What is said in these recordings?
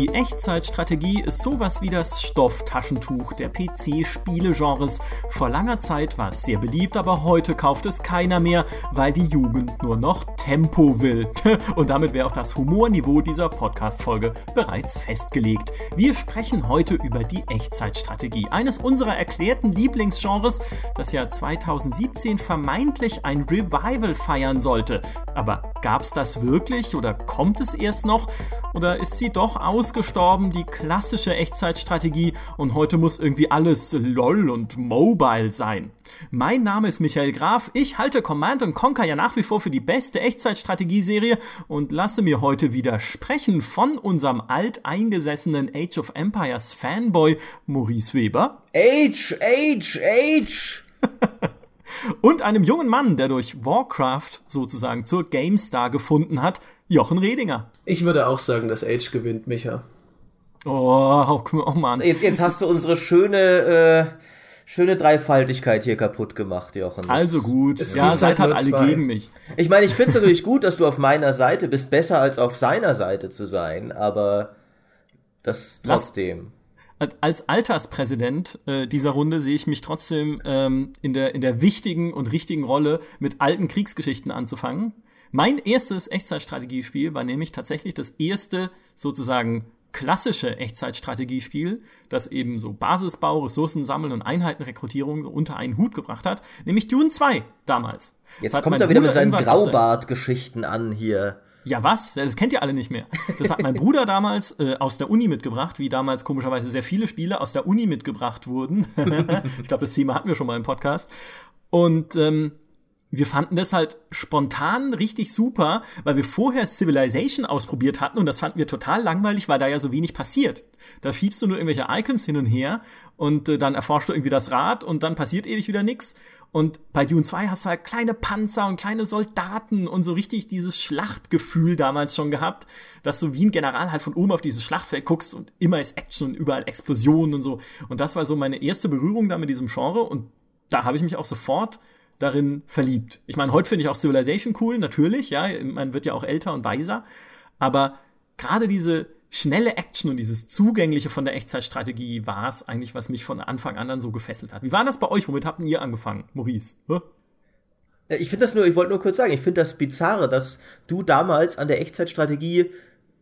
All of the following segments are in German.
Die Echtzeitstrategie ist sowas wie das Stofftaschentuch der PC-Spiele-Genres. Vor langer Zeit war es sehr beliebt, aber heute kauft es keiner mehr, weil die Jugend nur noch Tempo will. Und damit wäre auch das Humorniveau dieser Podcast-Folge bereits festgelegt. Wir sprechen heute über die Echtzeitstrategie, eines unserer erklärten Lieblingsgenres, das ja 2017 vermeintlich ein Revival feiern sollte. Aber gab es das wirklich oder kommt es erst noch? Oder ist sie doch aus ausgestorben, die klassische Echtzeitstrategie und heute muss irgendwie alles LOL und Mobile sein. Mein Name ist Michael Graf, ich halte Command Conquer ja nach wie vor für die beste Echtzeitstrategieserie und lasse mir heute widersprechen von unserem alteingesessenen Age of Empires Fanboy Maurice Weber. Age, Age, Age! und einem jungen Mann, der durch Warcraft sozusagen zur GameStar gefunden hat, Jochen Redinger. Ich würde auch sagen, dass Age gewinnt, Micha. Oh, oh Mann. Jetzt, jetzt hast du unsere schöne, äh, schöne Dreifaltigkeit hier kaputt gemacht, Jochen. Das also gut. Ja, seid halt, alle zwei. gegen mich. Ich meine, ich finde es natürlich gut, dass du auf meiner Seite bist, besser als auf seiner Seite zu sein, aber das trotzdem. Lass als Alterspräsident äh, dieser Runde sehe ich mich trotzdem ähm, in, der, in der wichtigen und richtigen Rolle, mit alten Kriegsgeschichten anzufangen. Mein erstes Echtzeitstrategiespiel war nämlich tatsächlich das erste sozusagen klassische Echtzeitstrategiespiel, das eben so Basisbau, Ressourcen sammeln und Einheitenrekrutierung unter einen Hut gebracht hat, nämlich Dune 2 damals. Jetzt kommt er wieder mit seinen Graubart-Geschichten an hier. Ja, was? Das kennt ihr alle nicht mehr. Das hat mein Bruder damals äh, aus der Uni mitgebracht, wie damals komischerweise sehr viele Spiele aus der Uni mitgebracht wurden. ich glaube, das Thema hatten wir schon mal im Podcast. Und ähm, wir fanden das halt spontan richtig super, weil wir vorher Civilization ausprobiert hatten und das fanden wir total langweilig, weil da ja so wenig passiert. Da schiebst du nur irgendwelche Icons hin und her und äh, dann erforschst du irgendwie das Rad und dann passiert ewig wieder nix. Und bei Dune 2 hast du halt kleine Panzer und kleine Soldaten und so richtig dieses Schlachtgefühl damals schon gehabt, dass du wie ein General halt von oben auf dieses Schlachtfeld guckst und immer ist Action und überall Explosionen und so. Und das war so meine erste Berührung da mit diesem Genre und da habe ich mich auch sofort darin verliebt. Ich meine, heute finde ich auch Civilization cool, natürlich, ja, man wird ja auch älter und weiser, aber gerade diese schnelle Action und dieses Zugängliche von der Echtzeitstrategie war es eigentlich, was mich von Anfang an dann so gefesselt hat. Wie war das bei euch? Womit habt ihr angefangen, Maurice? Huh? Ich finde das nur, ich wollte nur kurz sagen, ich finde das bizarre, dass du damals an der Echtzeitstrategie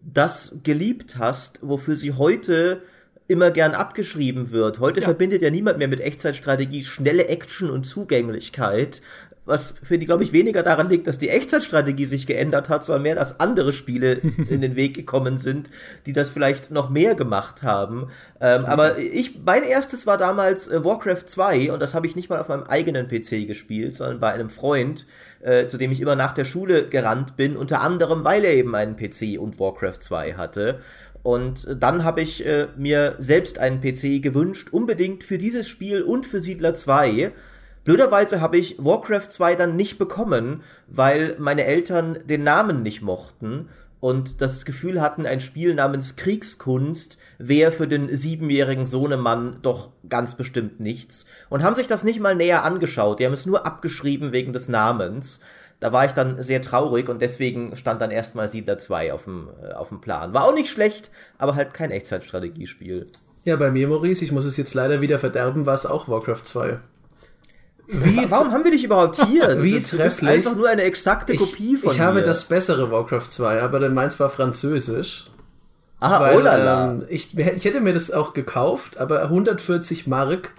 das geliebt hast, wofür sie heute immer gern abgeschrieben wird. Heute ja. verbindet ja niemand mehr mit Echtzeitstrategie schnelle Action und Zugänglichkeit, was für die, glaube ich, weniger daran liegt, dass die Echtzeitstrategie sich geändert hat, sondern mehr, dass andere Spiele in den Weg gekommen sind, die das vielleicht noch mehr gemacht haben. Ähm, okay. Aber ich, mein erstes war damals äh, Warcraft 2 und das habe ich nicht mal auf meinem eigenen PC gespielt, sondern bei einem Freund, äh, zu dem ich immer nach der Schule gerannt bin, unter anderem, weil er eben einen PC und Warcraft 2 hatte. Und dann habe ich äh, mir selbst einen PC gewünscht, unbedingt für dieses Spiel und für Siedler 2. Blöderweise habe ich Warcraft 2 dann nicht bekommen, weil meine Eltern den Namen nicht mochten und das Gefühl hatten, ein Spiel namens Kriegskunst wäre für den siebenjährigen Sohnemann doch ganz bestimmt nichts und haben sich das nicht mal näher angeschaut. Die haben es nur abgeschrieben wegen des Namens. Da war ich dann sehr traurig und deswegen stand dann erstmal Siedler 2 auf dem, äh, auf dem Plan. War auch nicht schlecht, aber halt kein Echtzeitstrategiespiel. Ja, bei mir, Maurice, ich muss es jetzt leider wieder verderben, war es auch Warcraft 2. Wie, Warum haben wir dich überhaupt hier? Wie das, trefflich. einfach nur eine exakte Kopie von Ich mir. habe das bessere Warcraft 2, aber denn meins war französisch. Ah, weil, oh lala. Ähm, ich, ich hätte mir das auch gekauft, aber 140 Mark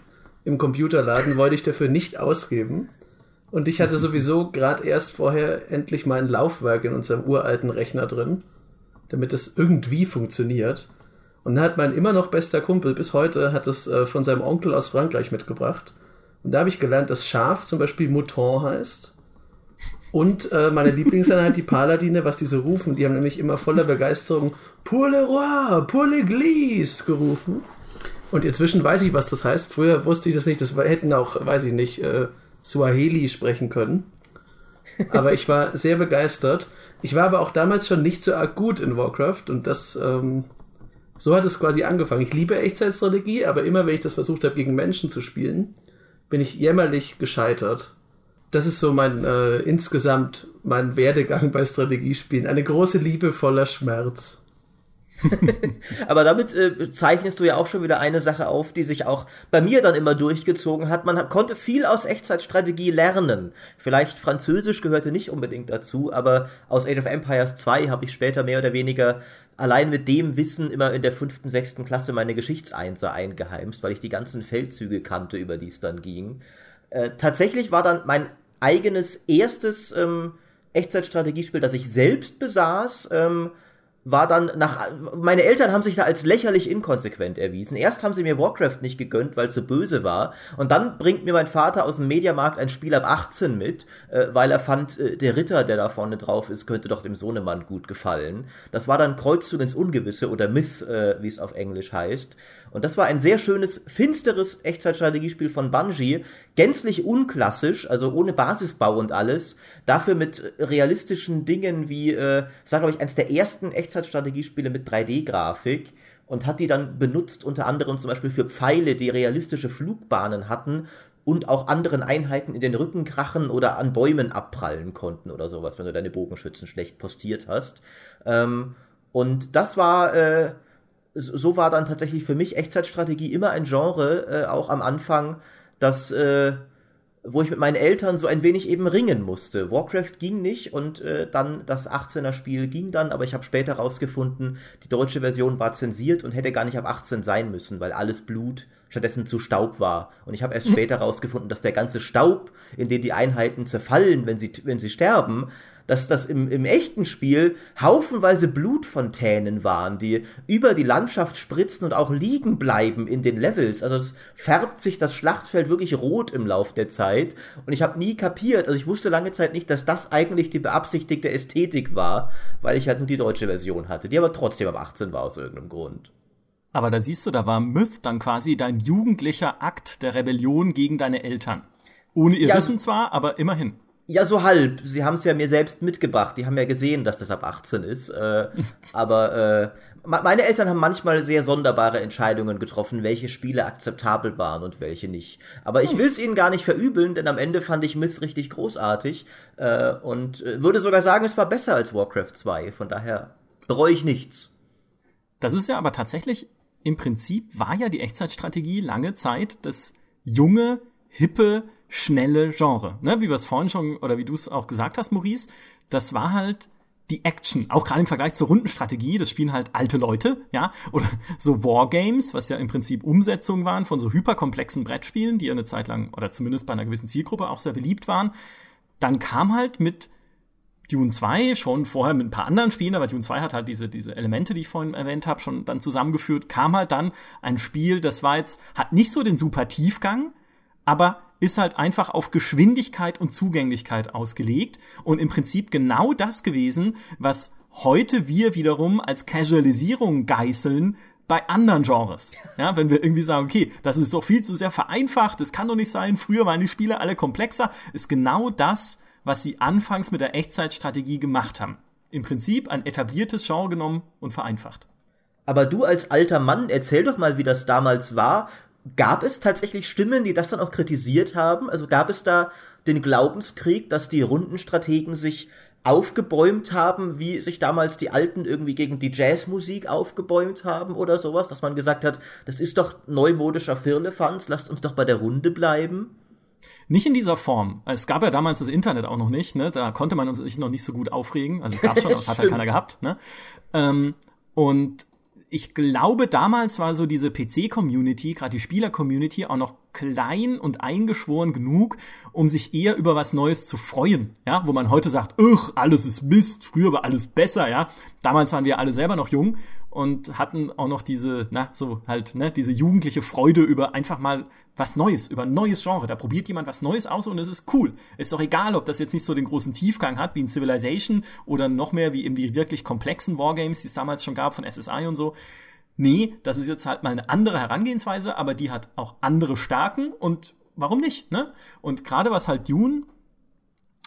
im Computerladen wollte ich dafür nicht ausgeben. Und ich hatte sowieso gerade erst vorher endlich mal ein Laufwerk in unserem uralten Rechner drin, damit es irgendwie funktioniert. Und dann hat mein immer noch bester Kumpel bis heute hat es äh, von seinem Onkel aus Frankreich mitgebracht. Und da habe ich gelernt, dass Schaf zum Beispiel Mouton heißt. Und äh, meine Lieblingseinheit, die Paladine, was diese rufen, die haben nämlich immer voller Begeisterung Pour le roi, pour l'église gerufen. Und inzwischen weiß ich, was das heißt. Früher wusste ich das nicht. Das hätten auch, weiß ich nicht, äh, Swahili sprechen können. Aber ich war sehr begeistert. Ich war aber auch damals schon nicht so arg gut in Warcraft und das, ähm, so hat es quasi angefangen. Ich liebe Echtzeitstrategie, aber immer wenn ich das versucht habe, gegen Menschen zu spielen, bin ich jämmerlich gescheitert. Das ist so mein, äh, insgesamt mein Werdegang bei Strategiespielen. Eine große Liebe voller Schmerz. Aber damit äh, zeichnest du ja auch schon wieder eine Sache auf, die sich auch bei mir dann immer durchgezogen hat. Man konnte viel aus Echtzeitstrategie lernen. Vielleicht Französisch gehörte nicht unbedingt dazu, aber aus Age of Empires 2 habe ich später mehr oder weniger allein mit dem Wissen immer in der fünften, sechsten Klasse meine Geschichtseinser eingeheimst, weil ich die ganzen Feldzüge kannte, über die es dann ging. Äh, tatsächlich war dann mein eigenes erstes ähm, Echtzeitstrategiespiel, das ich selbst besaß, ähm, war dann nach. Meine Eltern haben sich da als lächerlich inkonsequent erwiesen. Erst haben sie mir Warcraft nicht gegönnt, weil es so böse war. Und dann bringt mir mein Vater aus dem Mediamarkt ein Spiel ab 18 mit, äh, weil er fand, äh, der Ritter, der da vorne drauf ist, könnte doch dem Sohnemann gut gefallen. Das war dann Kreuzzug ins Ungewisse oder Myth, äh, wie es auf Englisch heißt. Und das war ein sehr schönes, finsteres Echtzeitstrategiespiel von Bungie. Gänzlich unklassisch, also ohne Basisbau und alles. Dafür mit realistischen Dingen wie, äh, war, glaube ich, eines der ersten Echtzeitstrategiespiele mit 3D-Grafik und hat die dann benutzt, unter anderem zum Beispiel für Pfeile, die realistische Flugbahnen hatten und auch anderen Einheiten in den Rücken krachen oder an Bäumen abprallen konnten oder sowas, wenn du deine Bogenschützen schlecht postiert hast. Ähm, und das war, äh, so war dann tatsächlich für mich Echtzeitstrategie immer ein Genre, äh, auch am Anfang, das, äh, wo ich mit meinen Eltern so ein wenig eben ringen musste. Warcraft ging nicht und äh, dann das 18er Spiel ging dann, aber ich habe später rausgefunden, die deutsche Version war zensiert und hätte gar nicht ab 18 sein müssen, weil alles Blut stattdessen zu Staub war. Und ich habe erst später rausgefunden, dass der ganze Staub, in den die Einheiten zerfallen, wenn sie, wenn sie sterben, dass das im, im echten Spiel haufenweise Blutfontänen waren, die über die Landschaft spritzen und auch liegen bleiben in den Levels. Also es färbt sich das Schlachtfeld wirklich rot im Lauf der Zeit. Und ich habe nie kapiert, also ich wusste lange Zeit nicht, dass das eigentlich die beabsichtigte Ästhetik war, weil ich halt nur die deutsche Version hatte, die aber trotzdem ab 18 war aus irgendeinem Grund. Aber da siehst du, da war Myth dann quasi dein jugendlicher Akt der Rebellion gegen deine Eltern. Ohne ihr ja, Wissen zwar, aber immerhin. Ja, so halb. Sie haben es ja mir selbst mitgebracht. Die haben ja gesehen, dass das ab 18 ist. Äh, aber äh, meine Eltern haben manchmal sehr sonderbare Entscheidungen getroffen, welche Spiele akzeptabel waren und welche nicht. Aber ich hm. will es ihnen gar nicht verübeln, denn am Ende fand ich Myth richtig großartig äh, und äh, würde sogar sagen, es war besser als Warcraft 2. Von daher bereue ich nichts. Das ist ja aber tatsächlich, im Prinzip war ja die Echtzeitstrategie lange Zeit das junge, hippe, schnelle Genre. Ne? Wie wir es vorhin schon, oder wie du es auch gesagt hast, Maurice, das war halt die Action, auch gerade im Vergleich zur Rundenstrategie, das spielen halt alte Leute, ja, oder so Wargames, was ja im Prinzip Umsetzungen waren von so hyperkomplexen Brettspielen, die ja eine Zeit lang, oder zumindest bei einer gewissen Zielgruppe auch sehr beliebt waren. Dann kam halt mit Dune 2 schon vorher mit ein paar anderen Spielen, aber Dune 2 hat halt diese, diese Elemente, die ich vorhin erwähnt habe, schon dann zusammengeführt, kam halt dann ein Spiel, das war jetzt, hat nicht so den super Tiefgang, aber ist halt einfach auf Geschwindigkeit und Zugänglichkeit ausgelegt und im Prinzip genau das gewesen, was heute wir wiederum als Casualisierung geißeln bei anderen Genres. Ja, wenn wir irgendwie sagen, okay, das ist doch viel zu sehr vereinfacht, das kann doch nicht sein, früher waren die Spiele alle komplexer, ist genau das, was sie anfangs mit der Echtzeitstrategie gemacht haben. Im Prinzip ein etabliertes Genre genommen und vereinfacht. Aber du als alter Mann, erzähl doch mal, wie das damals war gab es tatsächlich Stimmen, die das dann auch kritisiert haben? Also gab es da den Glaubenskrieg, dass die Rundenstrategen sich aufgebäumt haben, wie sich damals die Alten irgendwie gegen die Jazzmusik aufgebäumt haben oder sowas, dass man gesagt hat, das ist doch neumodischer Firlefanz, lasst uns doch bei der Runde bleiben? Nicht in dieser Form. Es gab ja damals das Internet auch noch nicht, ne? Da konnte man sich noch nicht so gut aufregen. Also es gab schon, aber es hat ja keiner gehabt, ne? Ähm, und ich glaube, damals war so diese PC-Community, gerade die Spieler-Community, auch noch klein und eingeschworen genug, um sich eher über was Neues zu freuen. Ja, wo man heute sagt, ugh, alles ist Mist, früher war alles besser, ja. Damals waren wir alle selber noch jung und hatten auch noch diese, na, so halt, ne, diese jugendliche Freude über einfach mal was Neues, über ein neues Genre. Da probiert jemand was Neues aus und es ist cool. Ist doch egal, ob das jetzt nicht so den großen Tiefgang hat wie in Civilization oder noch mehr wie eben die wirklich komplexen Wargames, die es damals schon gab von SSI und so. Nee, das ist jetzt halt mal eine andere Herangehensweise, aber die hat auch andere Stärken und warum nicht, ne? Und gerade was halt Dune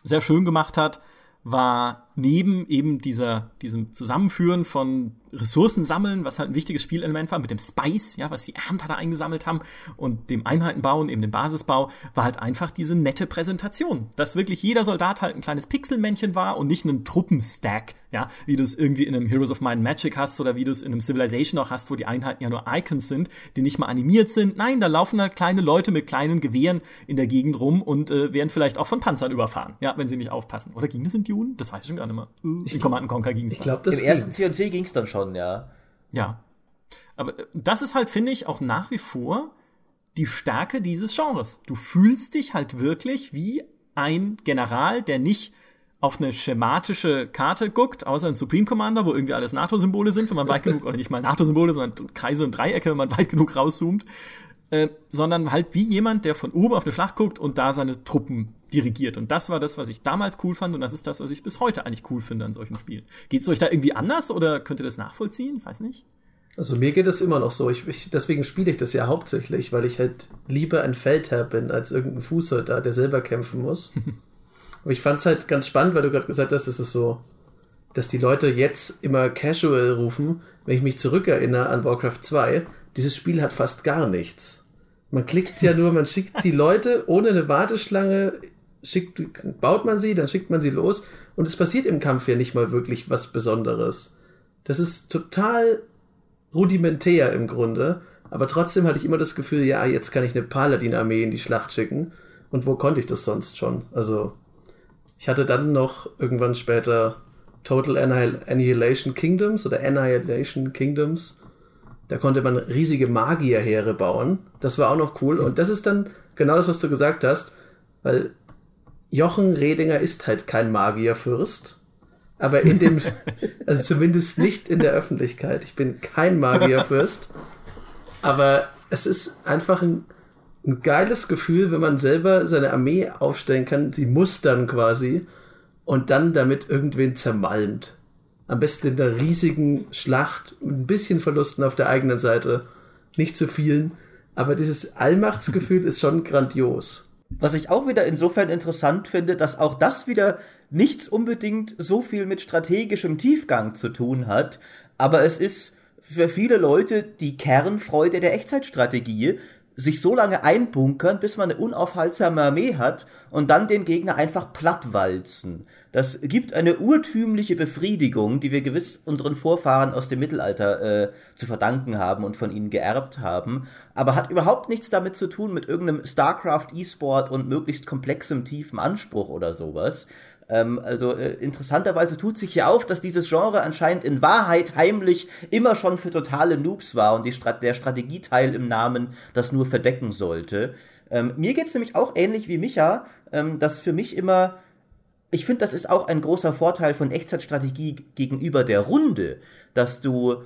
sehr schön gemacht hat, war neben eben dieser, diesem Zusammenführen von Ressourcen sammeln, was halt ein wichtiges Spielelement war, mit dem Spice, ja, was die Ernter da eingesammelt haben und dem Einheitenbauen, eben dem Basisbau, war halt einfach diese nette Präsentation, dass wirklich jeder Soldat halt ein kleines Pixelmännchen war und nicht ein Truppenstack, ja, wie du es irgendwie in einem Heroes of Might and Magic hast oder wie du es in einem Civilization auch hast, wo die Einheiten ja nur Icons sind, die nicht mal animiert sind. Nein, da laufen halt kleine Leute mit kleinen Gewehren in der Gegend rum und äh, werden vielleicht auch von Panzern überfahren, ja, wenn sie nicht aufpassen. Oder ging das in Dune? Das weiß ich schon gar nicht mehr. In Command Conquer ging es Ich glaube, das Im ging. ersten CNC ging es dann schon, ja. Ja. Aber äh, das ist halt, finde ich, auch nach wie vor die Stärke dieses Genres. Du fühlst dich halt wirklich wie ein General, der nicht auf eine schematische Karte guckt, außer ein Supreme Commander, wo irgendwie alles NATO-Symbole sind, wenn man weit genug, oder nicht mal NATO-Symbole, sondern Kreise und Dreiecke, wenn man weit genug rauszoomt, äh, sondern halt wie jemand, der von oben auf eine Schlacht guckt und da seine Truppen dirigiert. Und das war das, was ich damals cool fand und das ist das, was ich bis heute eigentlich cool finde an solchen Spielen. Geht es euch da irgendwie anders oder könnt ihr das nachvollziehen? Ich weiß nicht. Also mir geht es immer noch so. Ich, ich, deswegen spiele ich das ja hauptsächlich, weil ich halt lieber ein Feldherr bin als irgendein Fußsoldat, der selber kämpfen muss. Aber ich fand es halt ganz spannend, weil du gerade gesagt hast, es ist so, dass die Leute jetzt immer casual rufen, wenn ich mich zurückerinnere an Warcraft 2. Dieses Spiel hat fast gar nichts. Man klickt ja nur, man schickt die Leute ohne eine Warteschlange schickt, baut man sie, dann schickt man sie los und es passiert im Kampf ja nicht mal wirklich was Besonderes. Das ist total rudimentär im Grunde, aber trotzdem hatte ich immer das Gefühl, ja, jetzt kann ich eine Paladin-Armee in die Schlacht schicken. Und wo konnte ich das sonst schon? Also, ich hatte dann noch irgendwann später Total Annihilation Kingdoms oder Annihilation Kingdoms. Da konnte man riesige Magierheere bauen. Das war auch noch cool. Und das ist dann genau das, was du gesagt hast, weil Jochen Redinger ist halt kein Magierfürst. Aber in dem, also zumindest nicht in der Öffentlichkeit. Ich bin kein Magierfürst. Aber es ist einfach ein, ein geiles Gefühl, wenn man selber seine Armee aufstellen kann, sie mustern quasi und dann damit irgendwen zermalmt. Am besten in einer riesigen Schlacht mit ein bisschen Verlusten auf der eigenen Seite. Nicht zu vielen. Aber dieses Allmachtsgefühl ist schon grandios. Was ich auch wieder insofern interessant finde, dass auch das wieder nichts unbedingt so viel mit strategischem Tiefgang zu tun hat, aber es ist für viele Leute die Kernfreude der Echtzeitstrategie, sich so lange einbunkern, bis man eine unaufhaltsame Armee hat und dann den Gegner einfach plattwalzen. Das gibt eine urtümliche Befriedigung, die wir gewiss unseren Vorfahren aus dem Mittelalter äh, zu verdanken haben und von ihnen geerbt haben, aber hat überhaupt nichts damit zu tun mit irgendeinem StarCraft E-Sport und möglichst komplexem, tiefen Anspruch oder sowas, ähm, also äh, interessanterweise tut sich hier auf, dass dieses Genre anscheinend in Wahrheit heimlich immer schon für totale Noobs war und Strat der Strategieteil im Namen das nur verdecken sollte. Ähm, mir geht's nämlich auch ähnlich wie Micha, ähm, dass für mich immer ich finde, das ist auch ein großer Vorteil von Echtzeitstrategie gegenüber der Runde, dass du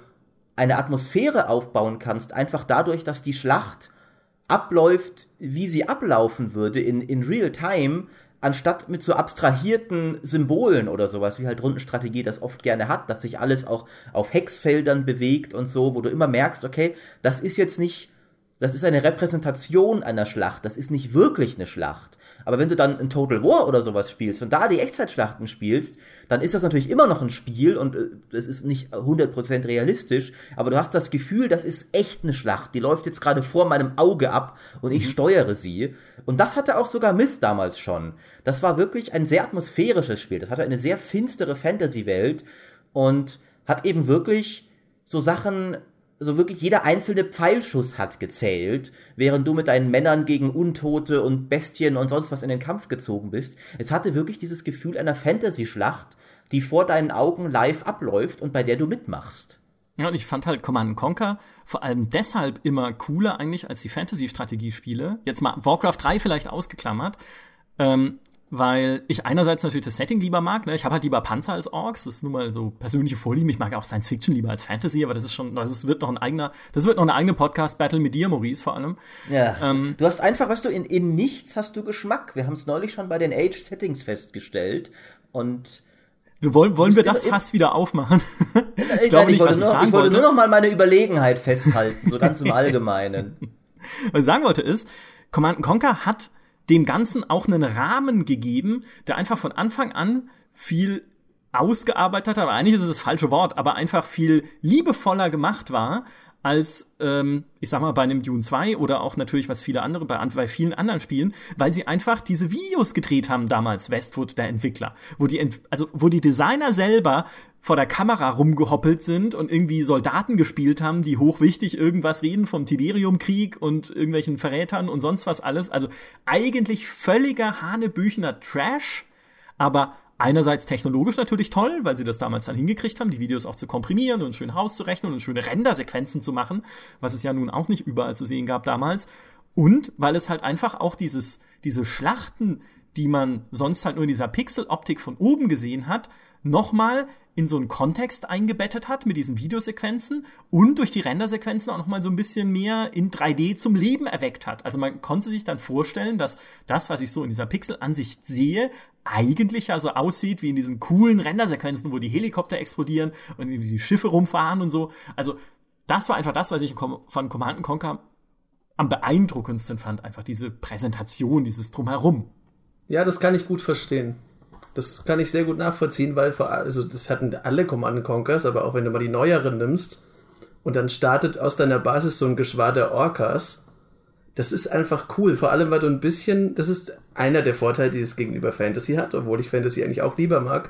eine Atmosphäre aufbauen kannst, einfach dadurch, dass die Schlacht abläuft, wie sie ablaufen würde in, in Real Time, anstatt mit so abstrahierten Symbolen oder sowas, wie halt Rundenstrategie das oft gerne hat, dass sich alles auch auf Hexfeldern bewegt und so, wo du immer merkst, okay, das ist jetzt nicht, das ist eine Repräsentation einer Schlacht, das ist nicht wirklich eine Schlacht. Aber wenn du dann ein Total War oder sowas spielst und da die Echtzeitschlachten spielst, dann ist das natürlich immer noch ein Spiel und es äh, ist nicht 100% realistisch, aber du hast das Gefühl, das ist echt eine Schlacht, die läuft jetzt gerade vor meinem Auge ab und ich mhm. steuere sie. Und das hatte auch sogar Myth damals schon. Das war wirklich ein sehr atmosphärisches Spiel. Das hatte eine sehr finstere Fantasy-Welt und hat eben wirklich so Sachen so wirklich jeder einzelne Pfeilschuss hat gezählt, während du mit deinen Männern gegen Untote und Bestien und sonst was in den Kampf gezogen bist. Es hatte wirklich dieses Gefühl einer Fantasy-Schlacht, die vor deinen Augen live abläuft und bei der du mitmachst. Ja, und ich fand halt Command Conquer vor allem deshalb immer cooler eigentlich als die Fantasy-Strategiespiele. Jetzt mal Warcraft 3 vielleicht ausgeklammert. Ähm, weil ich einerseits natürlich das Setting lieber mag. Ne? Ich habe halt lieber Panzer als Orks. Das ist nun mal so persönliche Vorlieben. Ich mag auch Science Fiction lieber als Fantasy, aber das ist schon, das ist, wird noch ein eigener, das wird noch eine eigene Podcast-Battle mit dir, Maurice, vor allem. Ja. Ähm, du hast einfach, weißt du, in, in nichts hast du Geschmack. Wir haben es neulich schon bei den Age-Settings festgestellt. Und wir wollen, wollen wir das fast wieder aufmachen? ich glaube nicht, was ich, sagen ich wollte. nur noch mal meine Überlegenheit festhalten, so ganz im Allgemeinen. was ich sagen wollte ist, Command Conquer hat dem Ganzen auch einen Rahmen gegeben, der einfach von Anfang an viel ausgearbeitet, aber eigentlich ist es das falsche Wort, aber einfach viel liebevoller gemacht war als, ähm, ich sag mal, bei einem Dune 2 oder auch natürlich, was viele andere, bei, bei vielen anderen Spielen, weil sie einfach diese Videos gedreht haben damals, Westwood, der Entwickler, wo die, Ent also, wo die Designer selber vor der Kamera rumgehoppelt sind und irgendwie Soldaten gespielt haben, die hochwichtig irgendwas reden vom Tiberiumkrieg und irgendwelchen Verrätern und sonst was alles. Also eigentlich völliger Hanebüchener Trash, aber einerseits technologisch natürlich toll, weil sie das damals dann hingekriegt haben, die Videos auch zu komprimieren und schön rauszurechnen und schöne Rendersequenzen zu machen, was es ja nun auch nicht überall zu sehen gab damals. Und weil es halt einfach auch dieses, diese Schlachten, die man sonst halt nur in dieser Pixeloptik von oben gesehen hat, nochmal in so einen Kontext eingebettet hat mit diesen Videosequenzen und durch die Rendersequenzen auch nochmal so ein bisschen mehr in 3D zum Leben erweckt hat. Also man konnte sich dann vorstellen, dass das, was ich so in dieser Pixelansicht sehe, eigentlich ja so aussieht wie in diesen coolen Rendersequenzen, wo die Helikopter explodieren und die Schiffe rumfahren und so. Also das war einfach das, was ich von Command Conquer am beeindruckendsten fand. Einfach diese Präsentation, dieses Drumherum. Ja, das kann ich gut verstehen. Das kann ich sehr gut nachvollziehen, weil vor, also das hatten alle Command Conquers, aber auch wenn du mal die neueren nimmst und dann startet aus deiner Basis so ein Geschwader Orcas, das ist einfach cool, vor allem weil du ein bisschen, das ist einer der Vorteile, die es gegenüber Fantasy hat, obwohl ich Fantasy eigentlich auch lieber mag.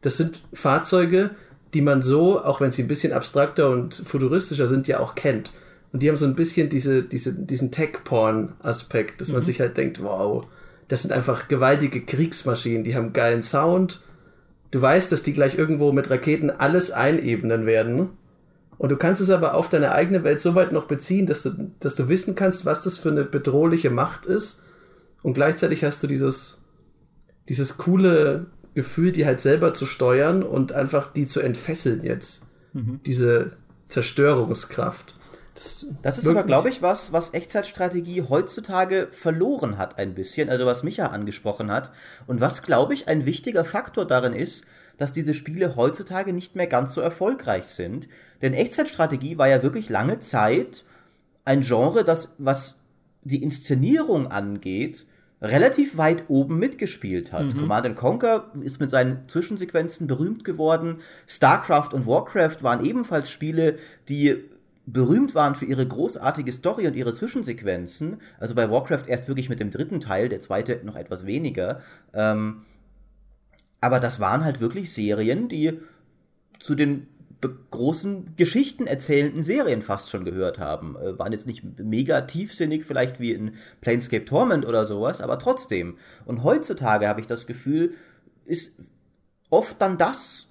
Das sind Fahrzeuge, die man so, auch wenn sie ein bisschen abstrakter und futuristischer sind, ja auch kennt. Und die haben so ein bisschen diese, diese, diesen Tech-Porn-Aspekt, dass man mhm. sich halt denkt, wow, das sind einfach gewaltige Kriegsmaschinen, die haben geilen Sound. Du weißt, dass die gleich irgendwo mit Raketen alles einebnen werden. Und du kannst es aber auf deine eigene Welt so weit noch beziehen, dass du, dass du wissen kannst, was das für eine bedrohliche Macht ist. Und gleichzeitig hast du dieses, dieses coole Gefühl, die halt selber zu steuern und einfach die zu entfesseln jetzt. Mhm. Diese Zerstörungskraft. Das, das ist aber, glaube ich, was, was Echtzeitstrategie heutzutage verloren hat ein bisschen, also was Micha angesprochen hat. Und was, glaube ich, ein wichtiger Faktor darin ist, dass diese Spiele heutzutage nicht mehr ganz so erfolgreich sind. Denn Echtzeitstrategie war ja wirklich lange Zeit ein Genre, das, was die Inszenierung angeht, relativ weit oben mitgespielt hat. Mhm. Command Conquer ist mit seinen Zwischensequenzen berühmt geworden. StarCraft und Warcraft waren ebenfalls Spiele, die berühmt waren für ihre großartige Story und ihre Zwischensequenzen. Also bei Warcraft erst wirklich mit dem dritten Teil, der zweite noch etwas weniger. Ähm, aber das waren halt wirklich Serien, die zu den großen Geschichten erzählenden Serien fast schon gehört haben. Äh, waren jetzt nicht mega tiefsinnig, vielleicht wie in Planescape Torment oder sowas, aber trotzdem. Und heutzutage habe ich das Gefühl, ist oft dann das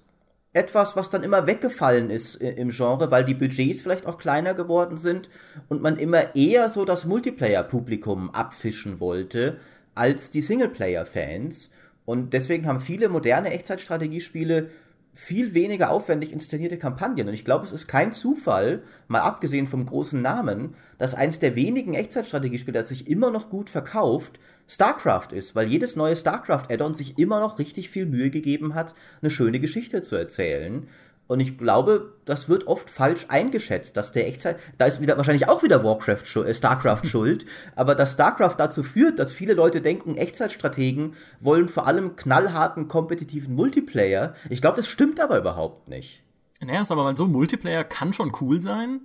etwas, was dann immer weggefallen ist im Genre, weil die Budgets vielleicht auch kleiner geworden sind und man immer eher so das Multiplayer-Publikum abfischen wollte als die Singleplayer-Fans. Und deswegen haben viele moderne Echtzeitstrategiespiele viel weniger aufwendig inszenierte Kampagnen. Und ich glaube, es ist kein Zufall, mal abgesehen vom großen Namen, dass eins der wenigen Echtzeitstrategiespiele, das sich immer noch gut verkauft, StarCraft ist, weil jedes neue StarCraft-Add-on sich immer noch richtig viel Mühe gegeben hat, eine schöne Geschichte zu erzählen. Und ich glaube, das wird oft falsch eingeschätzt, dass der Echtzeit, da ist wieder wahrscheinlich auch wieder Warcraft, äh, Starcraft schuld, aber dass Starcraft dazu führt, dass viele Leute denken, Echtzeitstrategen wollen vor allem knallharten kompetitiven Multiplayer. Ich glaube, das stimmt aber überhaupt nicht. Naja, aber mal so, Multiplayer kann schon cool sein,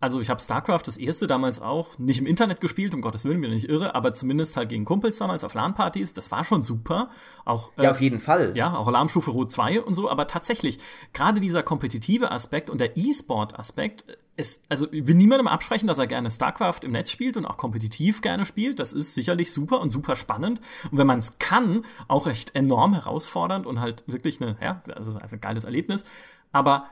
also ich habe StarCraft das erste damals auch nicht im Internet gespielt, um Gottes Willen, bin ich nicht irre, aber zumindest halt gegen Kumpels damals auf LAN-Partys, das war schon super. Auch, äh, ja, auf jeden Fall. Ja, auch Alarmstufe Rot 2 und so, aber tatsächlich, gerade dieser kompetitive Aspekt und der E-Sport-Aspekt also ich will niemandem absprechen, dass er gerne StarCraft im Netz spielt und auch kompetitiv gerne spielt. Das ist sicherlich super und super spannend. Und wenn man es kann, auch recht enorm herausfordernd und halt wirklich eine, ja, also ein geiles Erlebnis. Aber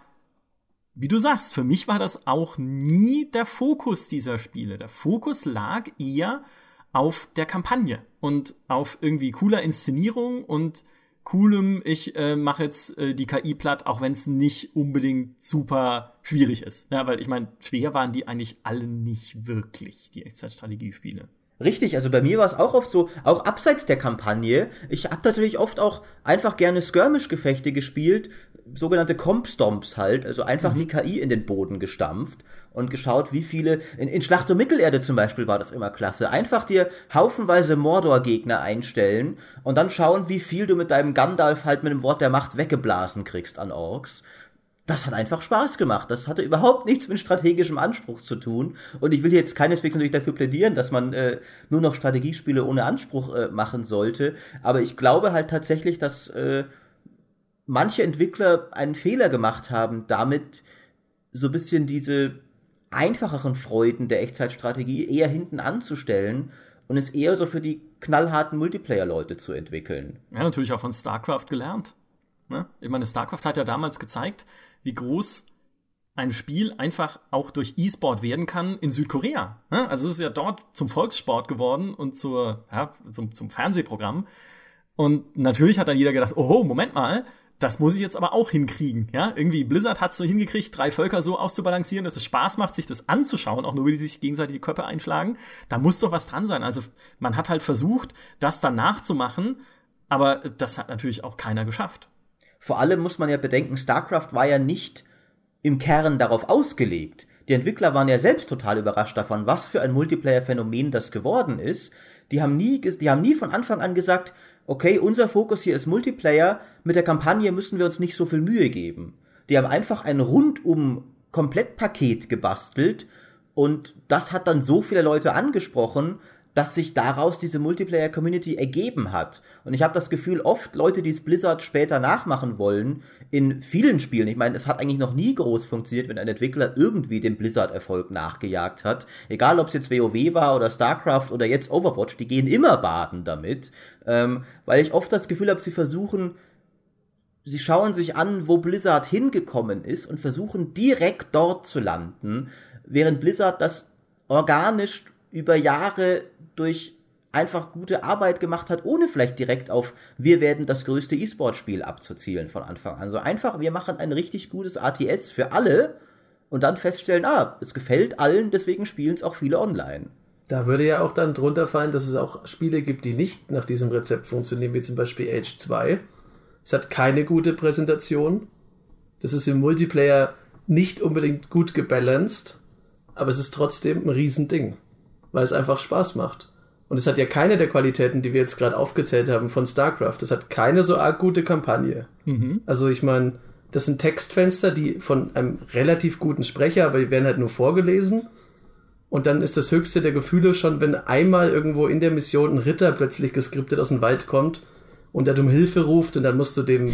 wie du sagst, für mich war das auch nie der Fokus dieser Spiele. Der Fokus lag eher auf der Kampagne und auf irgendwie cooler Inszenierung und coolem, ich äh, mache jetzt äh, die KI platt, auch wenn es nicht unbedingt super schwierig ist. Ja, weil ich meine, schwer waren die eigentlich alle nicht wirklich, die Echtzeitstrategiespiele. Richtig, also bei mir war es auch oft so, auch abseits der Kampagne. Ich habe tatsächlich oft auch einfach gerne Skirmish-Gefechte gespielt, sogenannte Comp-Stomps halt, also einfach mhm. die KI in den Boden gestampft und geschaut, wie viele, in, in Schlacht um Mittelerde zum Beispiel war das immer klasse, einfach dir haufenweise Mordor-Gegner einstellen und dann schauen, wie viel du mit deinem Gandalf halt mit dem Wort der Macht weggeblasen kriegst an Orks das hat einfach Spaß gemacht. Das hatte überhaupt nichts mit strategischem Anspruch zu tun. Und ich will jetzt keineswegs natürlich dafür plädieren, dass man äh, nur noch Strategiespiele ohne Anspruch äh, machen sollte. Aber ich glaube halt tatsächlich, dass äh, manche Entwickler einen Fehler gemacht haben, damit so ein bisschen diese einfacheren Freuden der Echtzeitstrategie eher hinten anzustellen und es eher so für die knallharten Multiplayer-Leute zu entwickeln. Ja, natürlich auch von StarCraft gelernt. Ne? Ich meine, StarCraft hat ja damals gezeigt, wie groß ein Spiel einfach auch durch E-Sport werden kann in Südkorea. Ne? Also es ist ja dort zum Volkssport geworden und zur, ja, zum, zum Fernsehprogramm. Und natürlich hat dann jeder gedacht, oh, Moment mal, das muss ich jetzt aber auch hinkriegen. Ja, irgendwie Blizzard hat es so hingekriegt, drei Völker so auszubalancieren, dass es Spaß macht, sich das anzuschauen, auch nur wie die sich gegenseitig die Köpfe einschlagen. Da muss doch was dran sein. Also man hat halt versucht, das dann nachzumachen, aber das hat natürlich auch keiner geschafft. Vor allem muss man ja bedenken, StarCraft war ja nicht im Kern darauf ausgelegt. Die Entwickler waren ja selbst total überrascht davon, was für ein Multiplayer-Phänomen das geworden ist. Die haben nie, die haben nie von Anfang an gesagt, okay, unser Fokus hier ist Multiplayer, mit der Kampagne müssen wir uns nicht so viel Mühe geben. Die haben einfach ein rundum Komplettpaket gebastelt und das hat dann so viele Leute angesprochen, dass sich daraus diese Multiplayer-Community ergeben hat. Und ich habe das Gefühl, oft Leute, die es Blizzard später nachmachen wollen, in vielen Spielen, ich meine, es hat eigentlich noch nie groß funktioniert, wenn ein Entwickler irgendwie den Blizzard-Erfolg nachgejagt hat. Egal, ob es jetzt WoW war oder StarCraft oder jetzt Overwatch, die gehen immer baden damit. Ähm, weil ich oft das Gefühl habe, sie versuchen, sie schauen sich an, wo Blizzard hingekommen ist und versuchen direkt dort zu landen, während Blizzard das organisch über Jahre durch einfach gute Arbeit gemacht hat, ohne vielleicht direkt auf wir werden das größte E-Sport-Spiel abzuzielen von Anfang an. Also einfach, wir machen ein richtig gutes ATS für alle und dann feststellen, ah, es gefällt allen, deswegen spielen es auch viele online. Da würde ja auch dann drunter fallen, dass es auch Spiele gibt, die nicht nach diesem Rezept funktionieren, wie zum Beispiel Age 2. Es hat keine gute Präsentation. Das ist im Multiplayer nicht unbedingt gut gebalanced, aber es ist trotzdem ein Riesending weil es einfach Spaß macht. Und es hat ja keine der Qualitäten, die wir jetzt gerade aufgezählt haben von StarCraft. Es hat keine so arg gute Kampagne. Mhm. Also ich meine, das sind Textfenster, die von einem relativ guten Sprecher, aber die werden halt nur vorgelesen. Und dann ist das höchste der Gefühle schon, wenn einmal irgendwo in der Mission ein Ritter plötzlich geskriptet aus dem Wald kommt und er um Hilfe ruft und dann musst du dem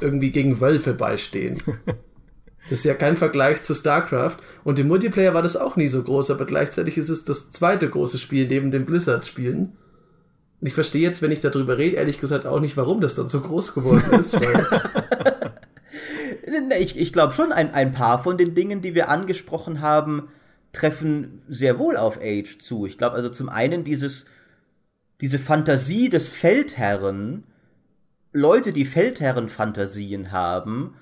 irgendwie gegen Wölfe beistehen. Das ist ja kein Vergleich zu StarCraft. Und im Multiplayer war das auch nie so groß, aber gleichzeitig ist es das zweite große Spiel neben den Blizzard-Spielen. Und ich verstehe jetzt, wenn ich darüber rede, ehrlich gesagt auch nicht, warum das dann so groß geworden ist. ich ich glaube schon, ein, ein paar von den Dingen, die wir angesprochen haben, treffen sehr wohl auf Age zu. Ich glaube also zum einen dieses, diese Fantasie des Feldherren, Leute, die Feldherren-Fantasien haben,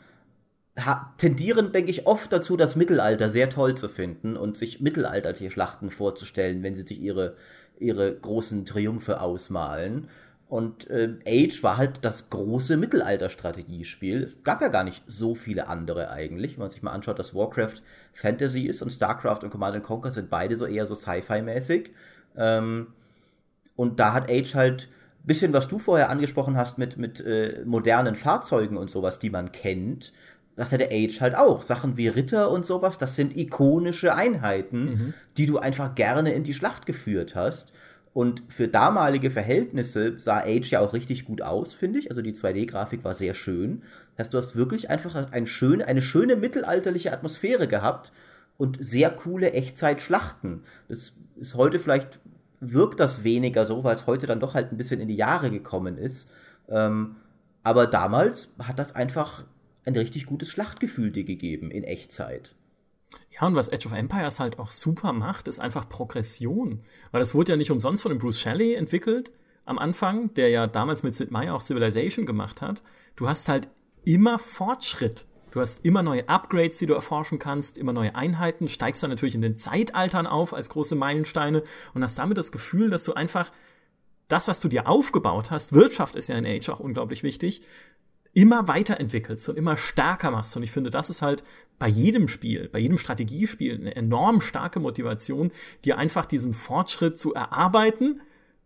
tendieren, denke ich, oft dazu, das Mittelalter sehr toll zu finden und sich mittelalterliche Schlachten vorzustellen, wenn sie sich ihre, ihre großen Triumphe ausmalen. Und äh, Age war halt das große Mittelalter-Strategiespiel. Es gab ja gar nicht so viele andere eigentlich, wenn man sich mal anschaut, dass Warcraft Fantasy ist und StarCraft und Command Conquer sind beide so eher so Sci-Fi-mäßig. Ähm, und da hat Age halt bisschen, was du vorher angesprochen hast mit, mit äh, modernen Fahrzeugen und sowas, die man kennt, das hat der Age halt auch. Sachen wie Ritter und sowas, das sind ikonische Einheiten, mhm. die du einfach gerne in die Schlacht geführt hast. Und für damalige Verhältnisse sah Age ja auch richtig gut aus, finde ich. Also die 2D-Grafik war sehr schön. Das heißt, du hast wirklich einfach ein schön, eine schöne mittelalterliche Atmosphäre gehabt und sehr coole Echtzeit-Schlachten. Das ist heute vielleicht, wirkt das weniger so, weil es heute dann doch halt ein bisschen in die Jahre gekommen ist. Ähm, aber damals hat das einfach ein richtig gutes Schlachtgefühl dir gegeben in Echtzeit. Ja, und was Edge of Empires halt auch super macht, ist einfach Progression. Weil das wurde ja nicht umsonst von dem Bruce Shelley entwickelt am Anfang, der ja damals mit Sid Meier auch Civilization gemacht hat. Du hast halt immer Fortschritt. Du hast immer neue Upgrades, die du erforschen kannst, immer neue Einheiten, steigst dann natürlich in den Zeitaltern auf als große Meilensteine und hast damit das Gefühl, dass du einfach das, was du dir aufgebaut hast, Wirtschaft ist ja in Age auch unglaublich wichtig, immer weiterentwickelst und immer stärker machst. Und ich finde, das ist halt bei jedem Spiel, bei jedem Strategiespiel eine enorm starke Motivation, dir einfach diesen Fortschritt zu erarbeiten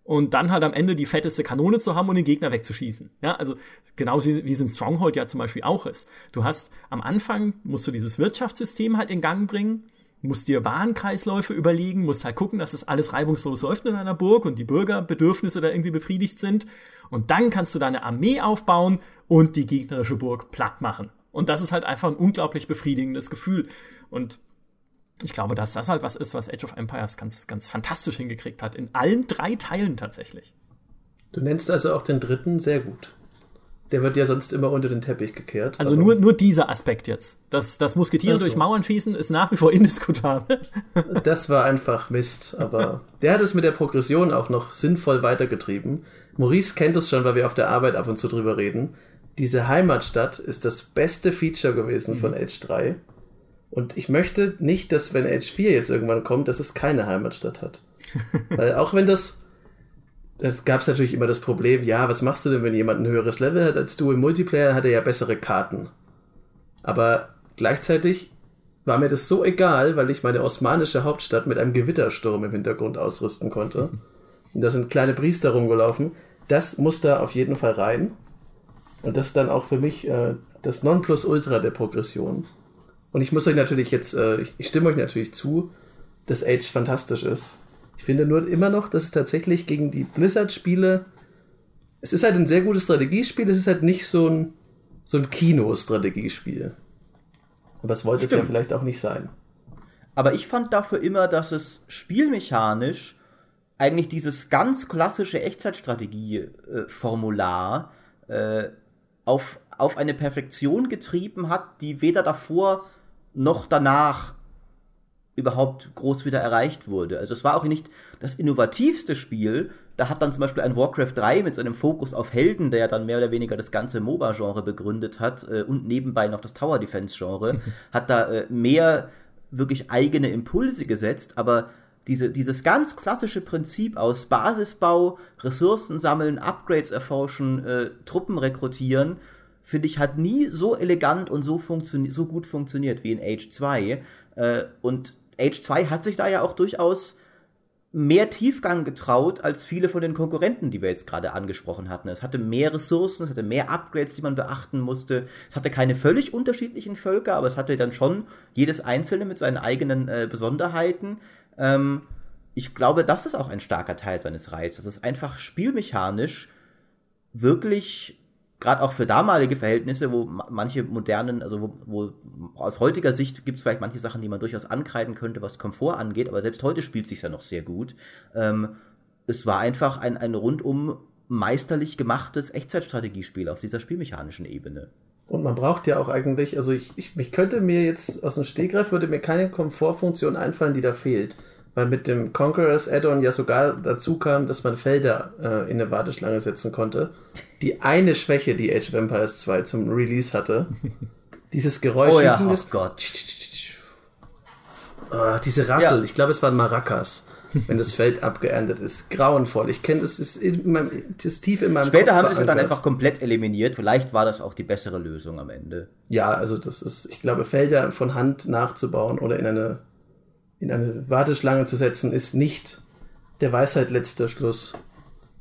und dann halt am Ende die fetteste Kanone zu haben und den Gegner wegzuschießen. Ja, also genauso wie, wie es in Stronghold ja zum Beispiel auch ist. Du hast am Anfang musst du dieses Wirtschaftssystem halt in Gang bringen, musst dir Warenkreisläufe überlegen, musst halt gucken, dass es alles reibungslos läuft in einer Burg und die Bürgerbedürfnisse da irgendwie befriedigt sind. Und dann kannst du deine Armee aufbauen und die gegnerische Burg platt machen. Und das ist halt einfach ein unglaublich befriedigendes Gefühl. Und ich glaube, dass das halt was ist, was Age of Empires ganz, ganz fantastisch hingekriegt hat. In allen drei Teilen tatsächlich. Du nennst also auch den dritten sehr gut. Der wird ja sonst immer unter den Teppich gekehrt. Also nur, nur dieser Aspekt jetzt. Das, das Musketieren also. durch Mauern schießen ist nach wie vor indiskutabel. Das war einfach Mist, aber der hat es mit der Progression auch noch sinnvoll weitergetrieben. Maurice kennt es schon, weil wir auf der Arbeit ab und zu drüber reden. Diese Heimatstadt ist das beste Feature gewesen mhm. von Age 3. Und ich möchte nicht, dass wenn Age 4 jetzt irgendwann kommt, dass es keine Heimatstadt hat. Weil auch wenn das, das gab es natürlich immer das Problem, ja, was machst du denn, wenn jemand ein höheres Level hat als du? Im Multiplayer hat er ja bessere Karten. Aber gleichzeitig war mir das so egal, weil ich meine osmanische Hauptstadt mit einem Gewittersturm im Hintergrund ausrüsten konnte. Und da sind kleine Priester rumgelaufen. Das muss da auf jeden Fall rein. Und das ist dann auch für mich äh, das Nonplusultra der Progression. Und ich muss euch natürlich jetzt, äh, ich stimme euch natürlich zu, dass Age fantastisch ist. Ich finde nur immer noch, dass es tatsächlich gegen die Blizzard-Spiele, es ist halt ein sehr gutes Strategiespiel, es ist halt nicht so ein, so ein Kino-Strategiespiel. Aber es wollte Stimmt. es ja vielleicht auch nicht sein. Aber ich fand dafür immer, dass es spielmechanisch eigentlich dieses ganz klassische Echtzeitstrategie-Formular äh, auf, auf eine Perfektion getrieben hat, die weder davor noch danach überhaupt groß wieder erreicht wurde. Also es war auch nicht das innovativste Spiel. Da hat dann zum Beispiel ein Warcraft 3 mit seinem Fokus auf Helden, der ja dann mehr oder weniger das ganze MOBA-Genre begründet hat äh, und nebenbei noch das Tower Defense-Genre, hat da äh, mehr wirklich eigene Impulse gesetzt, aber diese, dieses ganz klassische Prinzip aus Basisbau, Ressourcen sammeln, Upgrades erforschen, äh, Truppen rekrutieren finde ich, hat nie so elegant und so, so gut funktioniert wie in Age 2. Äh, und Age 2 hat sich da ja auch durchaus mehr Tiefgang getraut als viele von den Konkurrenten, die wir jetzt gerade angesprochen hatten. Es hatte mehr Ressourcen, es hatte mehr Upgrades, die man beachten musste. Es hatte keine völlig unterschiedlichen Völker, aber es hatte dann schon jedes einzelne mit seinen eigenen äh, Besonderheiten. Ähm, ich glaube, das ist auch ein starker Teil seines Reizes. Es ist einfach spielmechanisch wirklich gerade auch für damalige Verhältnisse, wo manche modernen, also wo, wo aus heutiger Sicht gibt es vielleicht manche Sachen, die man durchaus ankreiden könnte, was Komfort angeht, aber selbst heute spielt sich ja noch sehr gut. Ähm, es war einfach ein, ein rundum meisterlich gemachtes Echtzeitstrategiespiel auf dieser spielmechanischen Ebene. Und man braucht ja auch eigentlich, also ich, ich, ich könnte mir jetzt aus dem Stegreif würde mir keine Komfortfunktion einfallen, die da fehlt weil mit dem Conquerors Add-on ja sogar dazu kam, dass man Felder äh, in eine Warteschlange setzen konnte. Die eine Schwäche, die Age of Empires 2 zum Release hatte, dieses Geräusch. Oh ja, oh Gott. Oh, diese Rassel, ja. ich glaube, es waren Maracas, wenn das Feld abgeerntet ist. Grauenvoll. Ich kenne das, ist, in meinem, das ist tief in meinem Später Kopf haben sie es dann einfach komplett eliminiert. Vielleicht war das auch die bessere Lösung am Ende. Ja, also das ist, ich glaube, Felder von Hand nachzubauen oder in eine in eine Warteschlange zu setzen, ist nicht der Weisheit letzter Schluss.